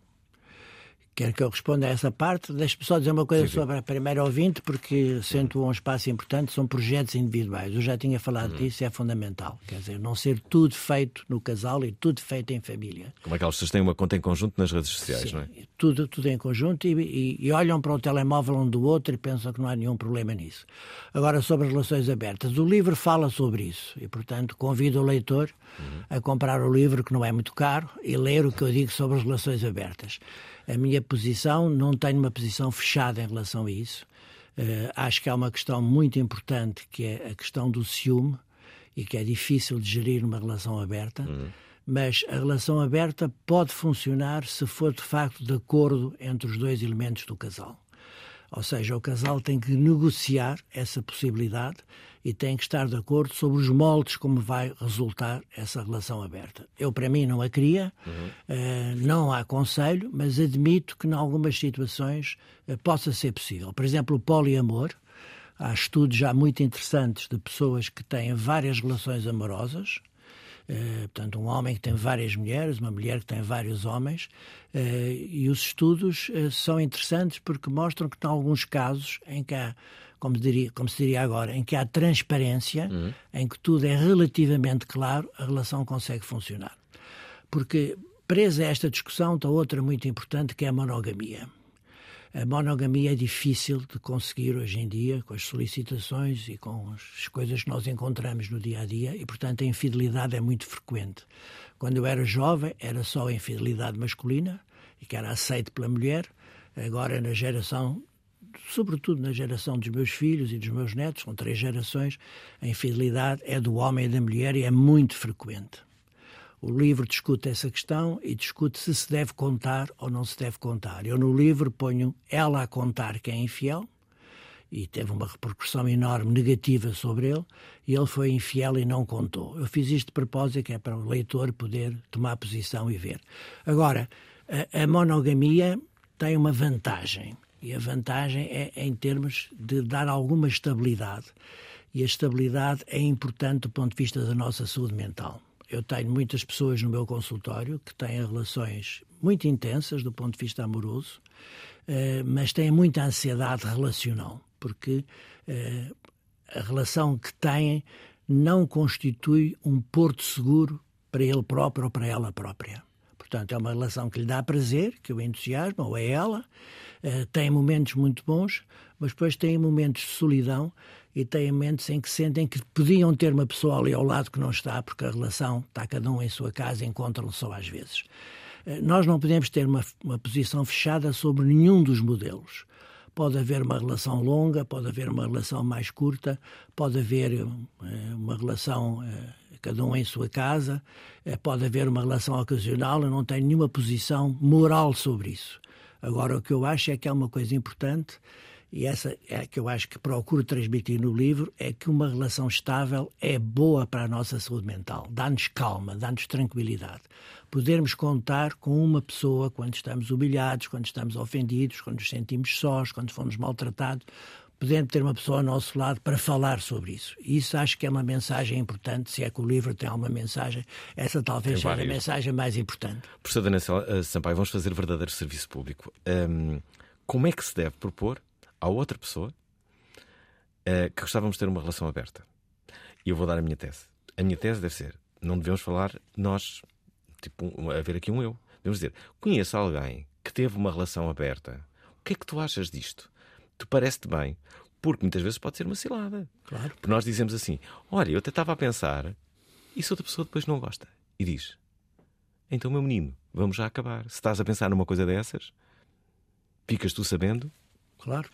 Quer que eu responda a essa parte? Deixe-me só dizer uma coisa Sim, sim. sobre a primeira ouvinte, porque acentua um espaço importante, são projetos individuais. Eu já tinha falado disso e é fundamental. Quer dizer, não ser tudo feito no casal e tudo feito em família. Como é que pessoas têm uma conta em conjunto nas redes sociais, Sim, não é? Tudo, tudo em conjunto e, e- e olham para o telemóvel um do outro e pensam que não há nenhum problema nisso. Agora, sobre as relações abertas, o livro fala sobre isso e, portanto, convido o leitor a comprar o livro, que não é muito caro, e ler o que eu digo sobre as relações abertas. A minha posição, não tenho uma posição fechada em relação a isso. Eh, acho que há uma questão muito importante que é a questão do ciúme e que é difícil de gerir numa relação aberta. Mas a relação aberta pode funcionar se for de facto de acordo entre os dois elementos do casal. Ou seja, o casal tem que negociar essa possibilidade e tem que estar de acordo sobre os moldes como vai resultar essa relação aberta. Eu, para mim, não a queria, eh, não a aconselho, mas admito que, em algumas situações, eh, possa ser possível. Por exemplo, o poliamor. Há estudos já muito interessantes de pessoas que têm várias relações amorosas, eh, portanto, um homem que tem várias mulheres, uma mulher que tem vários homens, eh, e os estudos eh, são interessantes porque mostram que, em alguns casos, em que há, como, diria, como se diria agora, em que há transparência, em que tudo é relativamente claro, a relação consegue funcionar. Porque, presa a esta discussão, está outra muito importante que é a monogamia. A monogamia é difícil de conseguir hoje em dia, com as solicitações e com as coisas que nós encontramos no dia a dia, e, portanto, a infidelidade é muito frequente. Quando eu era jovem, era só a infidelidade masculina, e que era aceite pela mulher. Agora, na geração, sobretudo na geração dos meus filhos e dos meus netos, com três gerações, a infidelidade é do homem e da mulher e é muito frequente. O livro discute essa questão e discute se se deve contar ou não se deve contar. Eu no livro ponho ela a contar que é infiel e teve uma repercussão enorme negativa sobre ele e ele foi infiel e não contou. Eu fiz isto de propósito que é para o leitor poder tomar posição e ver. Agora, a, a monogamia tem uma vantagem e a vantagem é em termos de dar alguma estabilidade e a estabilidade é importante do ponto de vista da nossa saúde mental. Eu tenho muitas pessoas no meu consultório que têm relações muito intensas do ponto de vista amoroso, eh, mas têm muita ansiedade relacional, porque eh, a relação que têm não constitui um porto seguro para ele próprio ou para ela própria. Portanto, é uma relação que lhe dá prazer, que o entusiasma, ou é ela, eh, tem momentos muito bons, mas depois tem momentos de solidão e têm momentos em que sentem que podiam ter uma pessoa ali ao lado que não está, porque a relação está cada um em sua casa e encontram-se só às vezes. Eh, Nós não podemos ter uma, uma posição fechada sobre nenhum dos modelos. Pode haver uma relação longa, pode haver uma relação mais curta, pode haver eh, uma relação eh, cada um em sua casa, pode haver uma relação ocasional. Eu não tenho nenhuma posição moral sobre isso. Agora, o que eu acho é que é uma coisa importante e essa é a que eu acho que procuro transmitir no livro, é que uma relação estável é boa para a nossa saúde mental, dá-nos calma, dá-nos tranquilidade. Podermos contar com uma pessoa quando estamos humilhados, quando estamos ofendidos, quando nos sentimos sós, quando fomos maltratados, podemos ter uma pessoa ao nosso lado para falar sobre isso. E isso acho que é uma mensagem importante, se é que o livro tem alguma mensagem, essa talvez Tem seja a mensagem mais importante. Professor Daniel eh, Sampaio, vamos fazer verdadeiro serviço público. Hum, como é que se deve propor à outra pessoa eh, que gostávamos de ter uma relação aberta? E eu vou dar a minha tese. A minha tese deve ser: não devemos falar nós, tipo, um- haver aqui um eu. Devemos dizer: conheço alguém que teve uma relação aberta. O que é que tu achas disto? Tu parece-te bem? Porque muitas vezes pode ser uma cilada. Claro. Porque nós dizemos assim: olha, eu até estava a pensar, e se outra pessoa depois não gosta? E diz: então, meu menino, vamos já acabar. Se estás a pensar numa coisa dessas, ficas tu sabendo. Claro.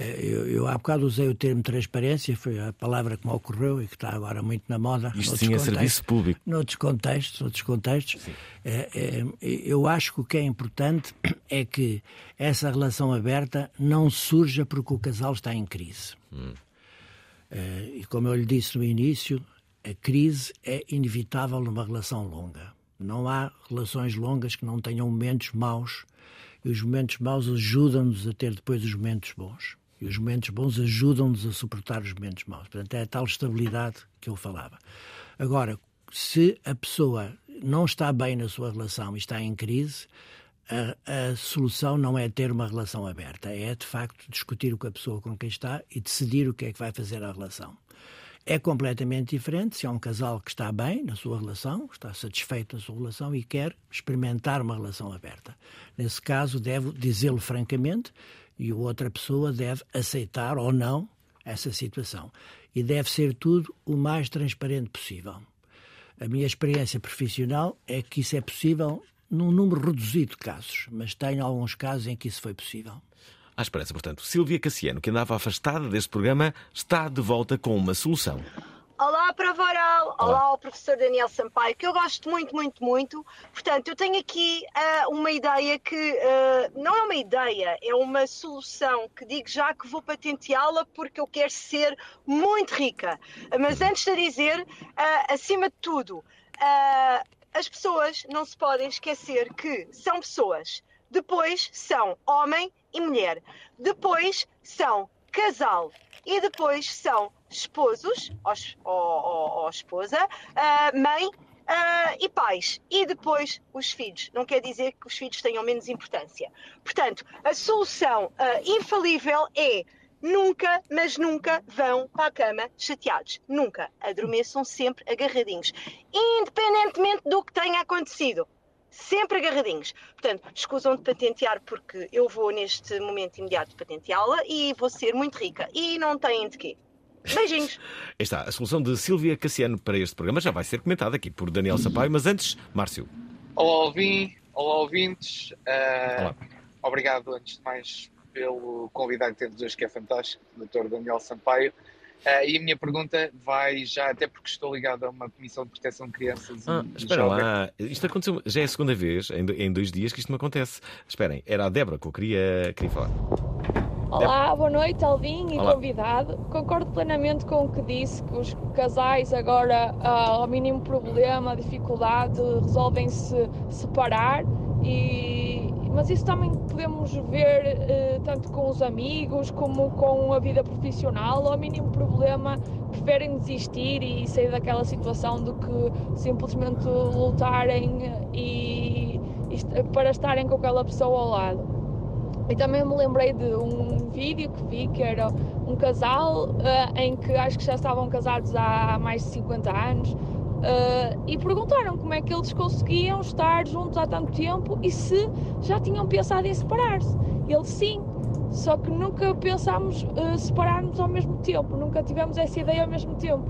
Eh, Eu, eu há bocado usei o termo transparência, foi a palavra que me ocorreu e que está agora muito na moda. Isto sim é serviço público. Noutros contextos, noutros contextos. É, é, eu acho que o que é importante é que essa relação aberta não surja porque o casal está em crise. Eh, e como eu lhe disse no início, a crise é inevitável numa relação longa. Não há relações longas que não tenham momentos maus e os momentos maus ajudam-nos a ter depois os momentos bons. E os momentos bons ajudam-nos a suportar os momentos maus. Portanto, é a tal estabilidade que eu falava. Agora, se a pessoa não está bem na sua relação e está em crise, a, a solução não é ter uma relação aberta, é de facto discutir com a pessoa com quem está e decidir o que é que vai fazer à relação. É completamente diferente se é um casal que está bem na sua relação, está satisfeito na sua relação e quer experimentar uma relação aberta. Nesse caso, deve dizê-lo francamente e outra pessoa deve aceitar ou não essa situação. E deve ser tudo o mais transparente possível. A minha experiência profissional é que isso é possível num número reduzido de casos, mas tenho alguns casos em que isso foi possível. À esperança, portanto, Silvia Cassiano, que andava afastada deste programa, está de volta com uma solução. Olá, Prova Oral. Olá. ao professor Daniel Sampaio, que eu gosto muito, muito, muito. Portanto, eu tenho aqui uh, uma ideia que uh, não é uma ideia, é uma solução que digo já que vou patenteá-la porque eu quero ser muito rica. Mas antes de dizer, uh, acima de tudo, as pessoas não se podem esquecer que são pessoas. Depois são homem e mulher. Depois são casal. E depois são esposos, ou, ou, ou esposa, uh, mãe uh, e pais. E depois os filhos. Não quer dizer que os filhos tenham menos importância. Portanto, a solução uh, infalível é nunca, mas nunca vão para a cama chateados. Nunca. Adormeçam sempre agarradinhos. Independentemente do que tenha acontecido sempre agarradinhos. Portanto, escusam de patentear porque eu vou neste momento imediato patenteá-la e vou ser muito rica. E não têm de quê. Beijinhos. Está a solução de Silvia Cassiano para este programa já vai ser comentada aqui por Daniel Sampaio, mas antes, Márcio. Olá, Alvin. Olá, ouvintes. Uh, Olá. Obrigado, antes de mais, pelo convidado que temos hoje, que é fantástico, o Dr. Daniel Sampaio. Uh, e a minha pergunta vai já, até porque estou ligado a uma comissão de proteção de crianças. Ah, e espera jovens. lá, isto aconteceu, já é a segunda vez em, em dois dias que isto me acontece. Esperem, era a Débora que eu queria, queria falar. Olá, boa noite, Alvin e Olá. convidado. Concordo plenamente com o que disse, que os casais agora, ah, ao mínimo problema, dificuldade, resolvem-se separar e mas isso também podemos ver eh, tanto com os amigos como com a vida profissional. Ao mínimo problema, preferem desistir e sair daquela situação do que simplesmente lutarem e, e para estarem com aquela pessoa ao lado. E também me lembrei de um vídeo que vi que era um casal eh, em que acho que já estavam casados há mais de 50 anos eh, e perguntaram como é que eles conseguiam estar juntos há tanto tempo e se já tinham pensado em separar-se. Eles sim, só que nunca pensámos eh, separar-nos ao mesmo tempo, nunca tivemos essa ideia ao mesmo tempo.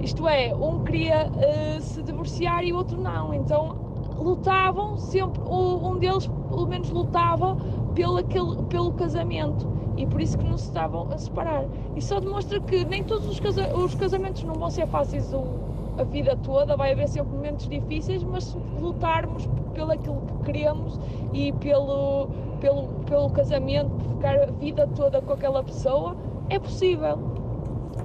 Isto é, um queria eh, se divorciar e o outro não, então lutavam sempre, um deles pelo menos lutava pelo, aquele, pelo casamento e por isso que não se estavam a separar. E só demonstra que nem todos os, casa- os casamentos não vão ser fáceis a vida toda, vai haver sempre momentos difíceis, mas se lutarmos pelo aquilo que queremos e pelo, pelo, pelo casamento, por ficar a vida toda com aquela pessoa, é possível.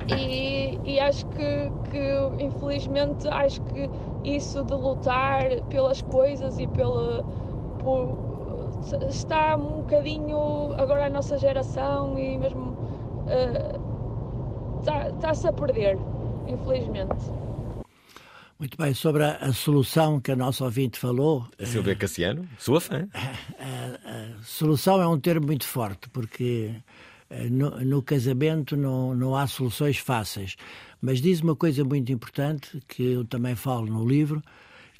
E, e acho que, que, infelizmente, acho que isso de lutar pelas coisas e pela. por- está um bocadinho agora a nossa geração e mesmo. eh, está- Está-se a perder, infelizmente. Muito bem, sobre a, a solução que a nossa ouvinte falou, A Silvia Cassiano, sua fã. a solução é um termo muito forte, porque eh, no, no casamento não, não há soluções fáceis. Mas diz uma coisa muito importante, que eu também falo no livro,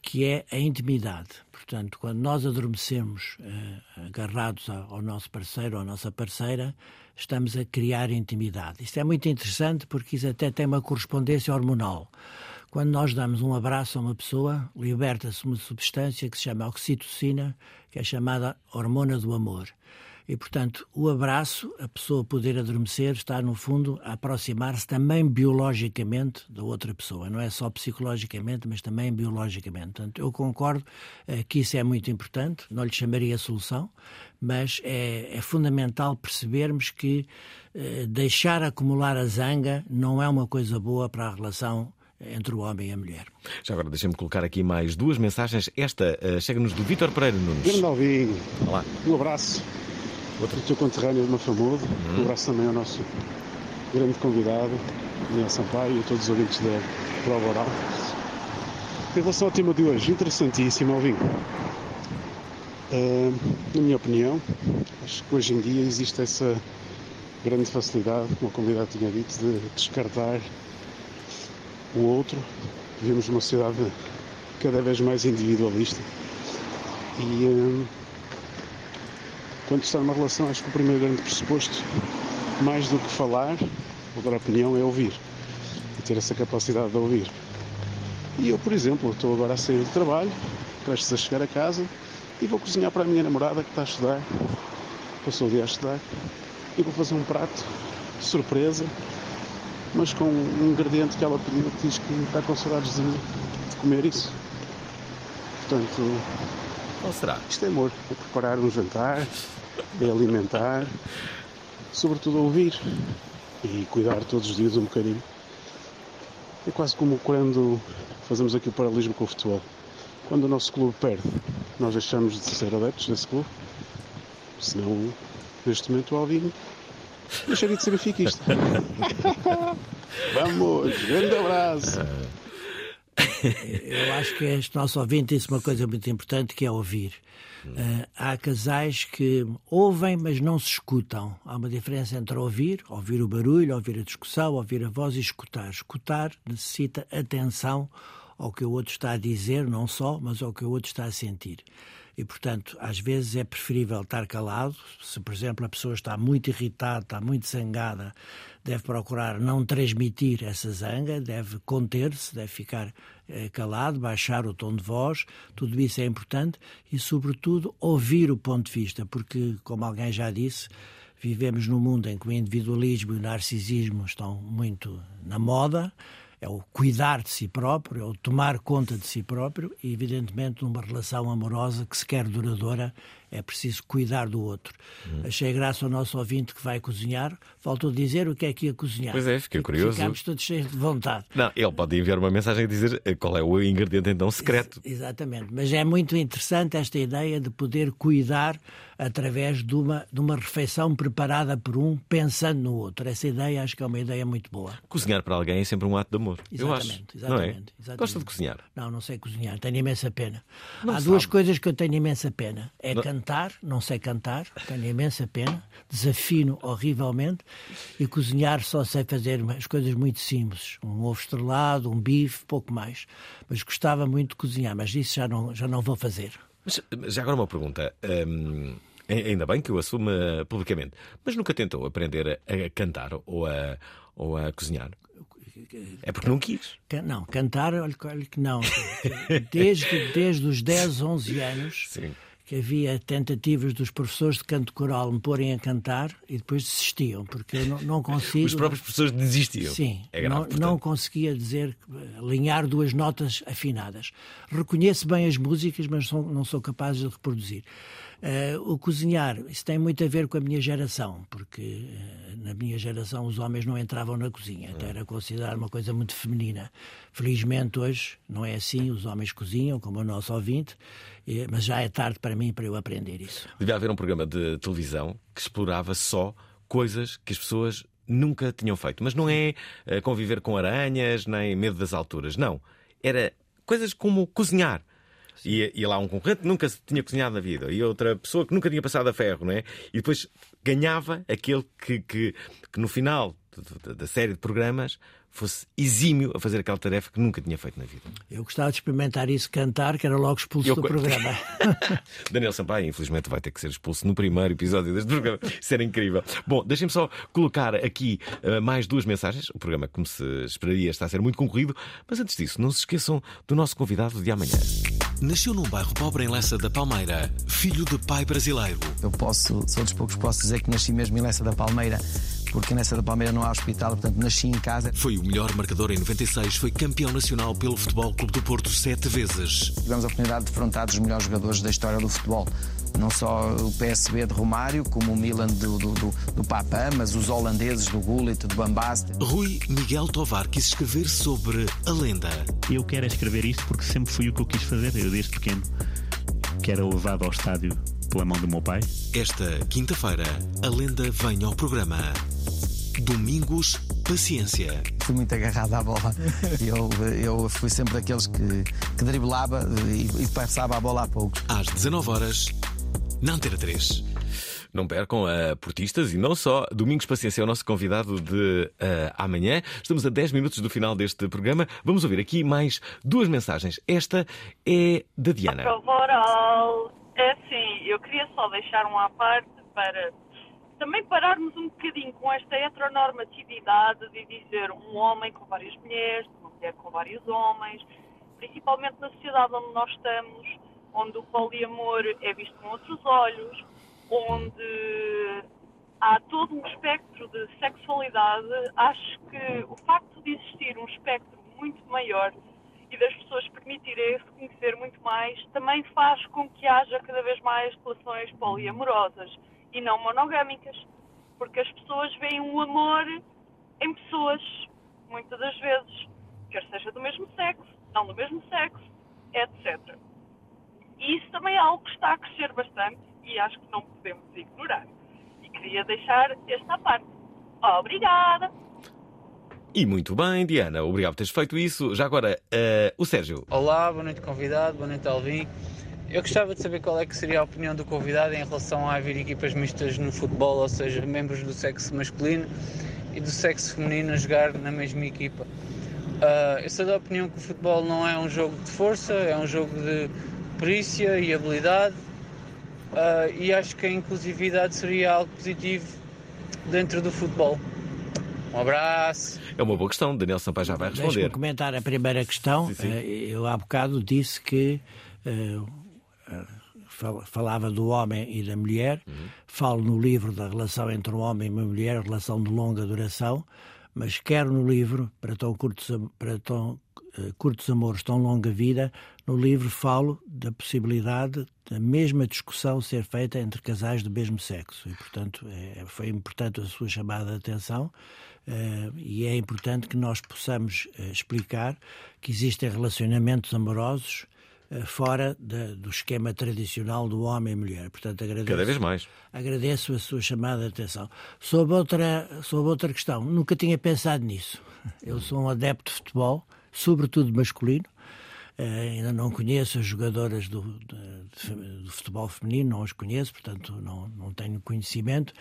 que é a intimidade. Portanto, quando nós adormecemos eh, agarrados ao, nosso parceiro ou à nossa parceira, estamos a criar intimidade. Isto é muito interessante porque isso até tem uma correspondência hormonal. Quando nós damos um abraço a uma pessoa, liberta-se uma substância que se chama oxitocina, que é chamada hormona do amor. E, portanto, o abraço, a pessoa poder adormecer, está, no fundo, a aproximar-se também biologicamente da outra pessoa. Não é só psicologicamente, mas também biologicamente. Portanto, eu concordo eh, que isso é muito importante, não lhe chamaria solução, mas é, é fundamental percebermos que eh, deixar acumular a zanga não é uma coisa boa para a relação entre o homem e a mulher. Já agora deixa-me colocar aqui mais duas mensagens. Esta uh, chega-nos do Vítor Pereira Nunes. Grande Olá. um abraço. Outro teu conterrâneo de Mafamudo. Um abraço também ao nosso grande convidado, Daniel Sampaio, e a todos os ouvintes da Prova Oral. Em relação ao tema de hoje, interessantíssimo, Alvim. Ah, na minha opinião, acho que hoje em dia existe essa grande facilidade, como o convidado tinha dito, de descartar o outro. Vivemos numa sociedade cada vez mais individualista. E hum, quando está numa relação, acho que o primeiro grande pressuposto, mais do que falar, ou dar opinião, é ouvir. E ter essa capacidade de ouvir. E eu, por exemplo, estou agora a sair do trabalho, prestes a chegar a casa, e vou cozinhar para a minha namorada que está a estudar, passou o dia a estudar, e vou fazer um prato, surpresa, mas com um ingrediente que ela pediu que diz que está com saudades de, de comer isso. Portanto, Qual será? isto é amor, é preparar um jantar, é alimentar, sobretudo ouvir e cuidar todos os dias um bocadinho. É quase como quando fazemos aqui o paralelismo com o futebol. Quando o nosso clube perde, nós deixamos de ser adeptos desse clube. Senão, neste momento, o Alvin deixaria de ser benfiquista. Vamos, grande abraço. Eu acho que este nosso ouvinte disse uma coisa muito importante que é ouvir. Eh, há casais que ouvem, mas não se escutam. Há uma diferença entre ouvir, ouvir o barulho, ouvir a discussão, ouvir a voz e escutar. Escutar necessita atenção ao que o outro está a dizer, não só, mas ao que o outro está a sentir. E, portanto, às vezes é preferível estar calado. Se, por exemplo, a pessoa está muito irritada, está muito zangada, deve procurar não transmitir essa zanga, deve conter-se, deve ficar eh, calado, baixar o tom de voz. Tudo isso é importante e, sobretudo, ouvir o ponto de vista, porque, como alguém já disse, vivemos num mundo em que o individualismo e o narcisismo estão muito na moda é o cuidar de si próprio, é o tomar conta de si próprio e, evidentemente, numa relação amorosa que se quer duradoura, é preciso cuidar do outro. Hum. Achei graça ao nosso ouvinte que vai cozinhar, faltou dizer o que é que ia cozinhar. Pois é, fiquei curioso. Ficámos todos cheios de vontade. Não, ele pode enviar uma mensagem e dizer eh, qual é o ingrediente então secreto. Exatamente, mas é muito interessante esta ideia de poder cuidar através de uma, de uma refeição preparada por um, pensando no outro. Essa ideia acho que é uma ideia muito boa. Cozinhar para alguém é sempre um ato de amor. eu acho. Exatamente, Não é? exatamente, exatamente. Gosta de cozinhar? Não, não sei cozinhar, tenho imensa pena. Não Há duas sabe. coisas que eu tenho imensa pena. É Não- cantar, não sei cantar, tenho imensa pena, desafino horrivelmente, e cozinhar só sei fazer as coisas muito simples. Um ovo estrelado, um bife, pouco mais. Mas gostava muito de cozinhar, mas isso já não, já não vou fazer. Mas já agora uma pergunta. Hum, ainda bem que o assume eh, publicamente, mas nunca tentou aprender a, cantar ou a, ou a cozinhar? É porque não quis. Não, cantar, olha, que- olha que não. Desde, desde os 10, 11 anos Sim. Que havia tentativas dos professores de canto coral me porem a cantar e depois desistiam, porque eu não, não consigo. Os próprios professores desistiam. Sim, É grave, não, portanto. não conseguia dizer, alinhar duas notas afinadas. Reconheço bem as músicas, mas não sou capaz de reproduzir. Eh, o cozinhar, isso tem muito a ver com a minha geração, porque eh, na minha geração os homens não entravam na cozinha, até era considerado uma coisa muito feminina. Felizmente hoje não é assim, os homens cozinham, como o nosso ouvinte, eh, mas já é tarde para mim para eu aprender isso. Devia haver um programa de televisão que explorava só coisas que as pessoas nunca tinham feito. Mas não é eh, conviver com aranhas, nem medo das alturas. Não. Era coisas como cozinhar. E, e lá um concorrente que nunca se tinha cozinhado na vida e outra pessoa que nunca tinha passado a ferro, não é? E depois ganhava aquele que, que, que no final da- série de programas fosse exímio a fazer aquela tarefa que nunca tinha feito na vida. Eu gostava de experimentar isso, cantar, que era logo expulso Eu do programa. Daniel Sampaio, infelizmente, vai ter que ser expulso no primeiro episódio deste programa. Isso era incrível. Bom, deixem-me só colocar aqui eh, mais duas mensagens. O programa, como se esperaria, está a ser muito concorrido. Mas antes disso, não se esqueçam do nosso convidado de amanhã. Nasceu num bairro pobre em Lessa da Palmeira, filho de pai brasileiro. Eu posso, sou dos poucos posso dizer que nasci mesmo em Lessa da Palmeira, porque nessa da Palmeira não há hospital, portanto nasci em casa. Foi o melhor marcador em 96, foi campeão nacional pelo Futebol Clube do Porto sete vezes. Tivemos a oportunidade de defrontar os melhores jogadores da história do futebol. Não só o PSB de Romário, como o Milan do, do, do, do Papin, mas os holandeses do Gullit, do Bambaste. Rui Miguel Tovar quis escrever sobre a lenda. Eu quero é escrever isto porque sempre foi o que eu quis fazer, eu desde pequeno, que era levado ao estádio pela mão do meu pai. Esta quinta-feira, a lenda vem ao programa. Domingos, paciência. Fui muito agarrado à bola. Eu, eu fui sempre daqueles que, que driblava e, e passava a bola a poucos. Às 19 horas, na Antena 3. Não percam a Portistas e não só. Domingos Paciência é o nosso convidado de uh, amanhã. Estamos a 10 minutos do final deste programa. Vamos ouvir aqui mais duas mensagens. Esta é da Diana. Oral. É assim, eu queria só deixar um à parte para também pararmos um bocadinho com esta heteronormatividade de dizer um homem com várias mulheres, uma mulher com vários homens, principalmente na sociedade onde nós estamos, onde o poliamor é visto com outros olhos, onde há todo um espectro de sexualidade. Acho que o facto de existir um espectro muito maior e das pessoas permitirem se conhecer muito mais, também faz com que haja cada vez mais relações poliamorosas e não monogâmicas, porque as pessoas veem o amor em pessoas, muitas das vezes, quer seja do mesmo sexo, não do mesmo sexo, etc. E isso também é algo que está a crescer bastante e acho que não podemos ignorar. E queria deixar esta parte. Obrigada! E muito bem, Diana, obrigado por teres feito isso. Já agora, uh, o Sérgio. Olá, boa noite, convidado, boa noite, Alvin. Eu gostava de saber qual é que seria a opinião do convidado em relação a haver equipas mistas no futebol, ou seja, membros do sexo masculino e do sexo feminino a jogar na mesma equipa. Uh, eu sou da opinião que o futebol não é um jogo de força, é um jogo de perícia e habilidade uh, e acho que a inclusividade seria algo positivo dentro do futebol. Um abraço. É uma boa questão, Daniel Sampaio já vai responder. Deixa-me comentar a primeira questão. Sim, sim. Eh, Eu há bocado disse que fal- falava do homem e da mulher. Falo no livro da relação entre um homem e uma mulher, relação de longa duração, mas quero no livro, para tão curtos, para tão, curtos amores, tão longa vida, no livro falo da possibilidade da mesma discussão ser feita entre casais do mesmo sexo. E, portanto, é- foi importante a sua chamada de atenção. eh, e é importante que nós possamos eh, explicar que existem relacionamentos amorosos eh, fora da- do esquema tradicional do homem e mulher. Portanto, agradeço, Cada vez mais. agradeço a sua chamada de atenção. Sobre outra, sobre outra questão, nunca tinha pensado nisso. Eu sou um adepto de futebol, sobretudo masculino. Eh, ainda não conheço as jogadoras do, do futebol feminino, não as conheço, portanto não, não tenho conhecimento.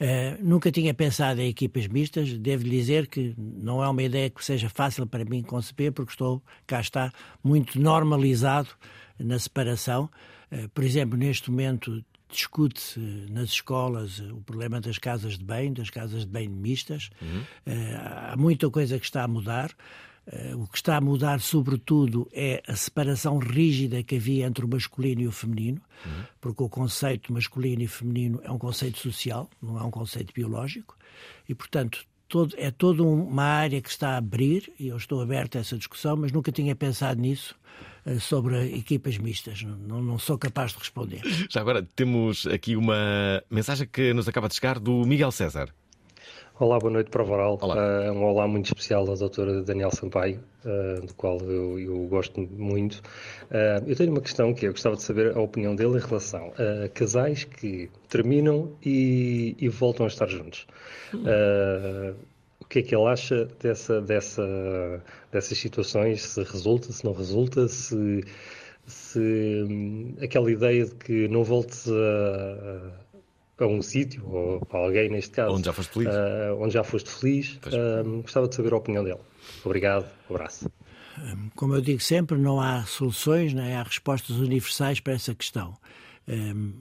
Eh, nunca tinha pensado em equipas mistas. Devo dizer que não é uma ideia que seja fácil para mim conceber, porque estou, cá está, muito normalizado na separação. Eh, por exemplo, neste momento discute-se nas escolas o problema das casas de bem, das casas de bem mistas. Eh, há muita coisa que está a mudar. Eh, o que está a mudar, sobretudo, é a separação rígida que havia entre o masculino e o feminino, porque o conceito masculino e feminino é um conceito social, não é um conceito biológico, e, portanto, todo- é toda uma área que está a abrir, e eu estou aberto a essa discussão, mas nunca tinha pensado nisso, eh, sobre equipas mistas. Não- não sou capaz de responder. Já agora temos aqui uma mensagem que nos acaba de chegar do Miguel César. Olá, boa noite para o Varal. Ah, um olá muito especial à doutora Daniel Sampaio, ah, do qual eu, eu gosto muito. Ah, eu tenho uma questão que eu gostava de saber a opinião dele em relação a casais que terminam e, e voltam a estar juntos. Ah, o que é que ele acha dessa, dessa, dessas situações? Se resulta, se não resulta, se, se hum, aquela ideia de que não voltes a, a um sítio, ou a alguém neste caso, Onde já foste feliz. ah, onde já foste feliz. Ah, gostava de saber a opinião dele. Obrigado, um abraço. Como eu digo sempre, não há soluções, nem há respostas universais para essa questão. Hum,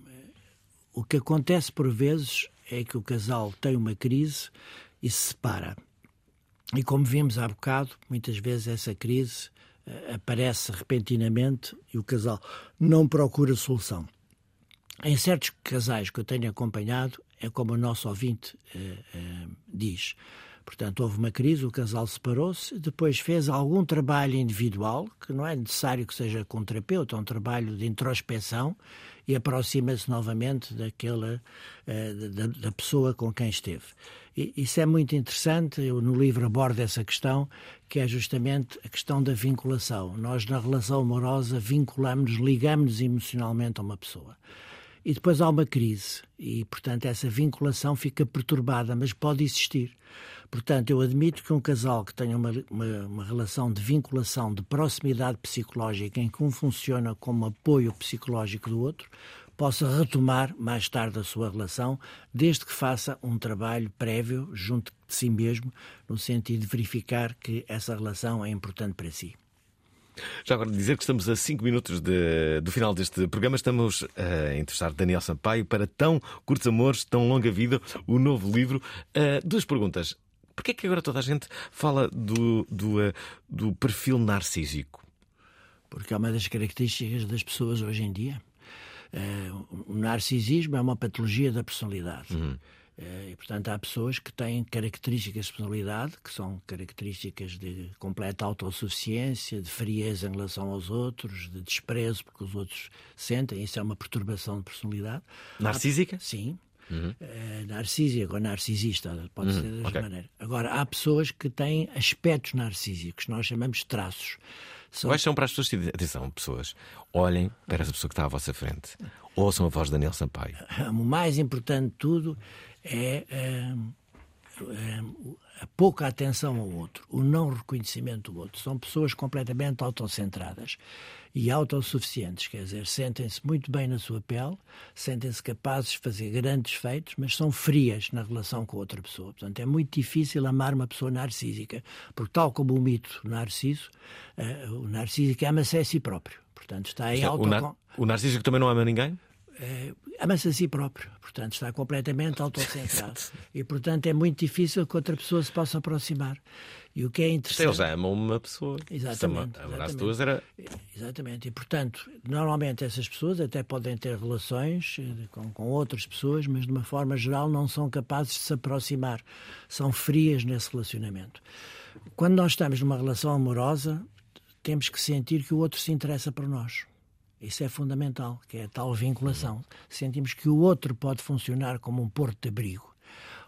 o que acontece por vezes é que o casal tem uma crise e se separa. E como vimos há bocado, muitas vezes essa crise aparece repentinamente e o casal não procura solução. Em certos casais que eu tenho acompanhado, é como o nosso ouvinte eh, eh, diz. Portanto, houve uma crise, o casal separou-se, depois fez algum trabalho individual, que não é necessário que seja com um terapeuta, é um trabalho de introspeção, e aproxima-se novamente daquela, eh, da, da, pessoa com quem esteve. E, isso é muito interessante, eu no livro abordo essa questão, que é justamente a questão da vinculação. Nós, na relação amorosa, vinculamos-nos, ligamos-nos emocionalmente a uma pessoa. E depois há uma crise, e, portanto, essa vinculação fica perturbada, mas pode existir. Portanto, eu admito que um casal que tenha uma, uma, uma, relação de vinculação, de proximidade psicológica, em que um funciona como apoio psicológico do outro, possa retomar mais tarde a sua relação, desde que faça um trabalho prévio junto de si mesmo, no sentido de verificar que essa relação é importante para si. Já agora dizer que estamos a 5 minutos de, do final deste programa. Estamos a entrevistar Daniel Sampaio para Tão Curtos Amores, Tão Longa Vida, o novo livro. Uh, duas perguntas. Porquê é que agora toda a gente fala do, do, uh, do perfil narcísico? Porque é uma das características das pessoas hoje em dia. Uh, o narcisismo é uma patologia da personalidade. Uhum. E, portanto, há pessoas que têm características de personalidade, que são características de completa autossuficiência, de frieza em relação aos outros, de desprezo porque os outros sentem. Isso é uma perturbação de personalidade. Narcísica? Há, sim. Uhum. Uh, narcísica ou narcisista, pode uhum. ser da okay. maneira. Agora, há pessoas que têm aspectos narcísicos, nós chamamos de traços. São... Quais são para as pessoas que atenção, pessoas, olhem para essa pessoa que está à vossa frente, ouçam a voz de Daniel Sampaio. O mais importante de tudo é, é, é a pouca atenção ao outro, o não reconhecimento do outro. São pessoas completamente autocentradas e autossuficientes, quer dizer, sentem-se muito bem na sua pele, sentem-se capazes de fazer grandes feitos, mas são frias na relação com outra pessoa. Portanto, é muito difícil amar uma pessoa narcísica, porque, tal como o mito narciso, uh, o narcísico ama-se a si próprio. Portanto, está em auto... o, nar o narcísico também não ama ninguém? Uh, ama-se a si próprio, portanto está completamente autocentrado e portanto é muito difícil que outra pessoa se possa aproximar. E o que é interessante. Eles amam uma pessoa. Exatamente. exatamente. duas era. Exatamente. E portanto, normalmente essas pessoas até podem ter relações eh, com, com outras pessoas, mas de uma forma geral não são capazes de se aproximar. São frias nesse relacionamento. Quando nós estamos numa relação amorosa, temos que sentir que o outro se interessa por nós. Isso é fundamental, que é a tal vinculação. Sentimos que o outro pode funcionar como um porto de abrigo.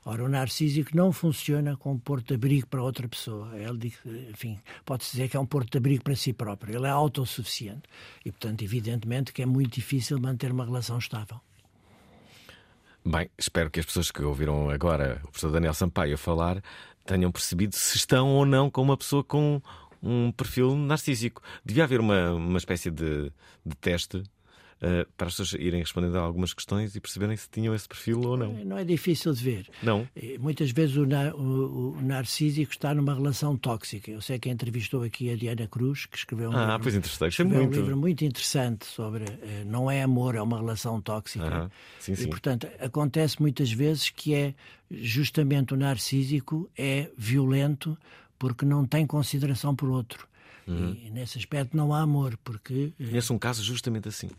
Ora, o narcísico não funciona como porto de abrigo para outra pessoa. Ele, enfim, pode-se dizer que é um porto de abrigo para si próprio. Ele é autossuficiente. E, portanto, evidentemente que é muito difícil manter uma relação estável. Bem, espero que as pessoas que ouviram agora o professor Daniel Sampaio falar tenham percebido se estão ou não com uma pessoa com um perfil narcísico. Devia haver uma, uma espécie de, de teste Uh, para as pessoas irem respondendo a algumas questões e perceberem se tinham esse perfil ou não. Não é difícil de ver. Não. Muitas vezes o, o, o, narcísico está numa relação tóxica. Eu sei que entrevistou aqui a Diana Cruz, que escreveu um, ah, livro, pois interessante. muito. um livro muito interessante sobre uh, não é amor, é uma relação tóxica. sim, sim. E, portanto, acontece muitas vezes que é justamente o narcísico é violento porque não tem consideração por outro. Uhum. E nesse aspecto não há amor, porque. Conheço um caso justamente assim.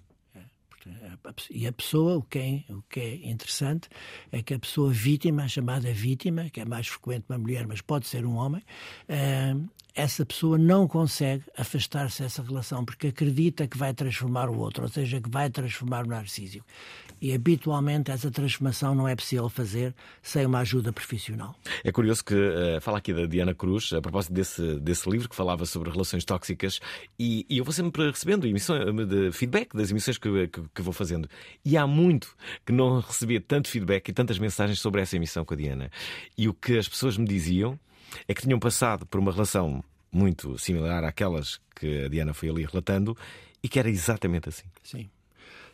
É, e a pessoa, o que, é, o que é interessante, é que a pessoa vítima, a chamada vítima, que é mais frequente uma mulher, mas pode ser um homem, uh, essa pessoa não consegue afastar-se dessa relação porque acredita que vai transformar o outro, ou seja, que vai transformar o narcísico. E habitualmente essa transformação não é possível fazer sem uma ajuda profissional. É curioso que uh, fala aqui da Diana Cruz, a propósito desse, desse livro que falava sobre relações tóxicas, e, e eu vou sempre recebendo emissões, eh, de feedback das emissões que, que, que, vou fazendo. E há muito que não recebia tanto feedback e tantas mensagens sobre essa emissão com a Diana. E o que as pessoas me diziam é que tinham passado por uma relação muito similar àquelas que a Diana foi ali relatando e que era exatamente assim. Sim.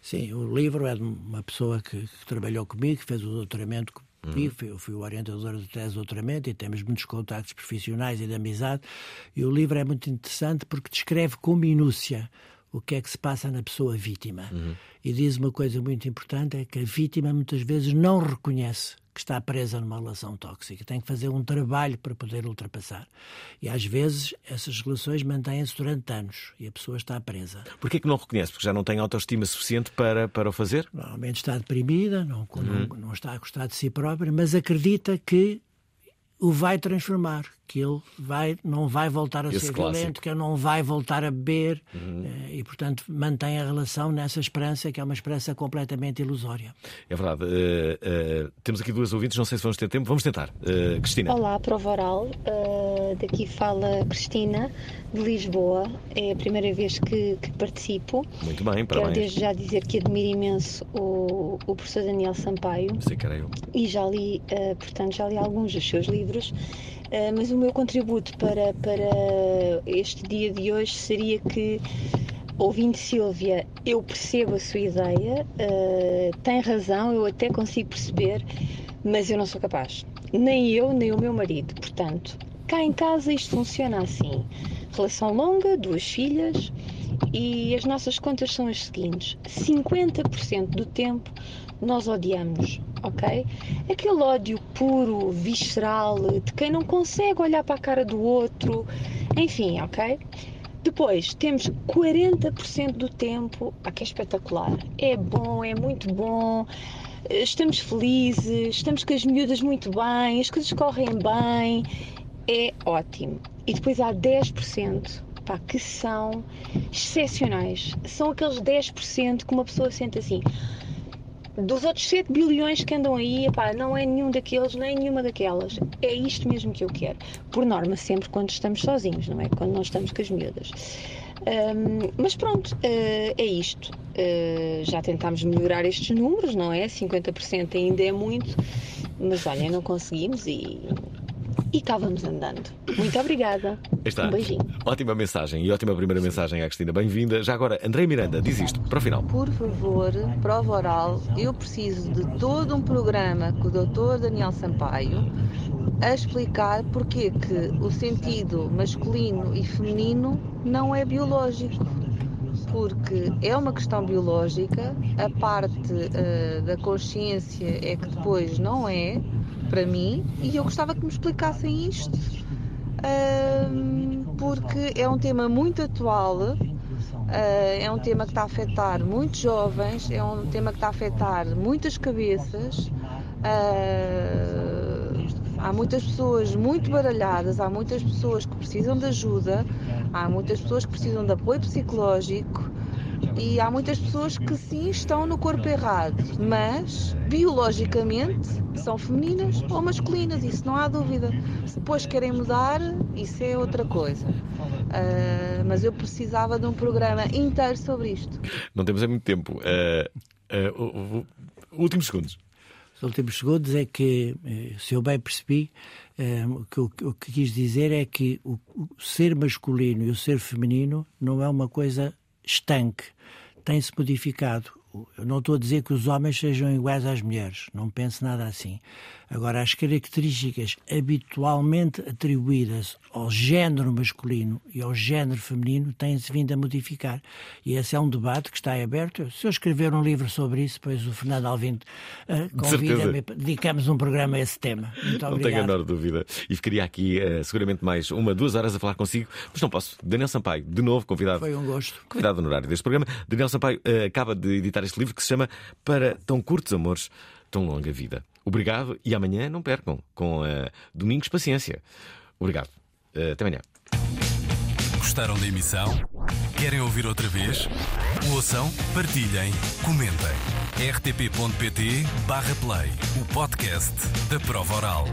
Sim, o livro é de uma pessoa que, que trabalhou comigo, que fez o doutoramento comigo, uhum. eu fui o orientador de tese de doutoramento e temos muitos contactos profissionais e de amizade. E o livro é muito interessante porque descreve com minúcia o que é que se passa na pessoa vítima. Uhum. E diz uma coisa muito importante: é que a vítima muitas vezes não reconhece que está presa numa relação tóxica. Tem que fazer um trabalho para poder ultrapassar. E às vezes essas relações mantêm-se durante anos e a pessoa está presa. Porquê que não reconhece? Porque já não tem autoestima suficiente para, para o fazer? Normalmente está deprimida, não, Uhum. não, não está a gostar de si própria, mas acredita que o vai transformar, que ele vai, não vai voltar a Esse ser clássico. violento, que ele não vai voltar a beber Uhum. eh, e, portanto, mantém a relação nessa esperança, que é uma esperança completamente ilusória. É verdade. Eh, eh, temos aqui duas ouvintes, não sei se vamos ter tempo. Vamos tentar. Eh, Cristina. Olá, Prova Oral. Uh, daqui fala Cristina, de Lisboa. É a primeira vez que, que participo. Muito bem, Quero parabéns. desde já dizer que admiro imenso o, o professor Daniel Sampaio era eu. e já li, uh, portanto, já li alguns dos seus livros. Uh, mas o meu contributo para, para este dia de hoje seria que, ouvindo Silvia, eu percebo a sua ideia, uh, tem razão, eu até consigo perceber, mas eu não sou capaz. Nem eu, nem o meu marido. Portanto, cá em casa isto funciona assim: relação longa, duas filhas, e as nossas contas são as seguintes: 50% do tempo nós odiamos, ok? Aquele ódio puro, visceral, de quem não consegue olhar para a cara do outro, enfim, ok? Depois temos 40% do tempo, ah, que é espetacular, é bom, é muito bom, estamos felizes, estamos com as miúdas muito bem, as coisas correm bem, é ótimo. E depois há 10% pá, que são excepcionais. São aqueles 10% que uma pessoa sente assim. Dos outros 7 bilhões que andam aí, epá, não é nenhum daqueles, nem nenhuma daquelas. É isto mesmo que eu quero. Por norma, sempre quando estamos sozinhos, não é? Quando não estamos com as miúdas. Hum, mas pronto, eh, é isto. Eh, já tentámos melhorar estes números, não é? 50% ainda é muito, mas olha, não conseguimos e, e cá vamos andando. Muito obrigada. Está. Um beijinho. Ótima mensagem e ótima primeira mensagem à Cristina. Bem-vinda. Já agora, André Miranda diz isto para o final. Por favor, prova oral, eu preciso de todo um programa com o Dr. Daniel Sampaio a explicar porque que o sentido masculino e feminino não é biológico. Porque é uma questão biológica, a parte eh, da consciência é que depois não é, para mim, e eu gostava que me explicassem isto. Porque é um tema muito atual, ah, é um tema que está a afetar muitos jovens, é um tema que está a afetar muitas cabeças. Ah, há muitas pessoas muito baralhadas, há muitas pessoas que precisam de ajuda, há muitas pessoas que precisam de apoio psicológico e há muitas pessoas que sim estão no corpo errado, mas biologicamente são femininas ou masculinas, isso não há dúvida. Se depois querem mudar, isso é outra coisa. Ah, mas eu precisava de um programa inteiro sobre isto. Não temos é muito tempo. Eh, eh, o- o- últimos segundos. Os últimos segundos é que, eh, se eu bem percebi, eh, o que, o que quis dizer é que o, o ser masculino e o ser feminino não é uma coisa estanque, tem-se modificado. Eu não estou a dizer que os homens sejam iguais às mulheres, não penso nada assim. Agora, as características habitualmente atribuídas ao género masculino e ao género feminino têm-se vindo a modificar. E esse é um debate que está aberto. Se eu escrever um livro sobre isso, depois o Fernando Alvim eh, convida-me, dedicamos um programa a esse tema. Muito Não tenho a menor dúvida. E ficaria aqui eh, seguramente mais uma, duas horas a falar consigo, mas não posso. Daniel Sampaio, de novo convidado. Foi um gosto. Convidado honorário deste programa. Daniel Sampaio eh, acaba de editar este livro que se chama Para Tão Curtos Amores, Tão Longa Vida. Obrigado e amanhã não percam com eh, Domingos Paciência. Obrigado. Eh, até amanhã. Gostaram da emissão? Querem ouvir outra vez? Ouçam, partilhem, comentem. rtp.pt/play o podcast da prova oral.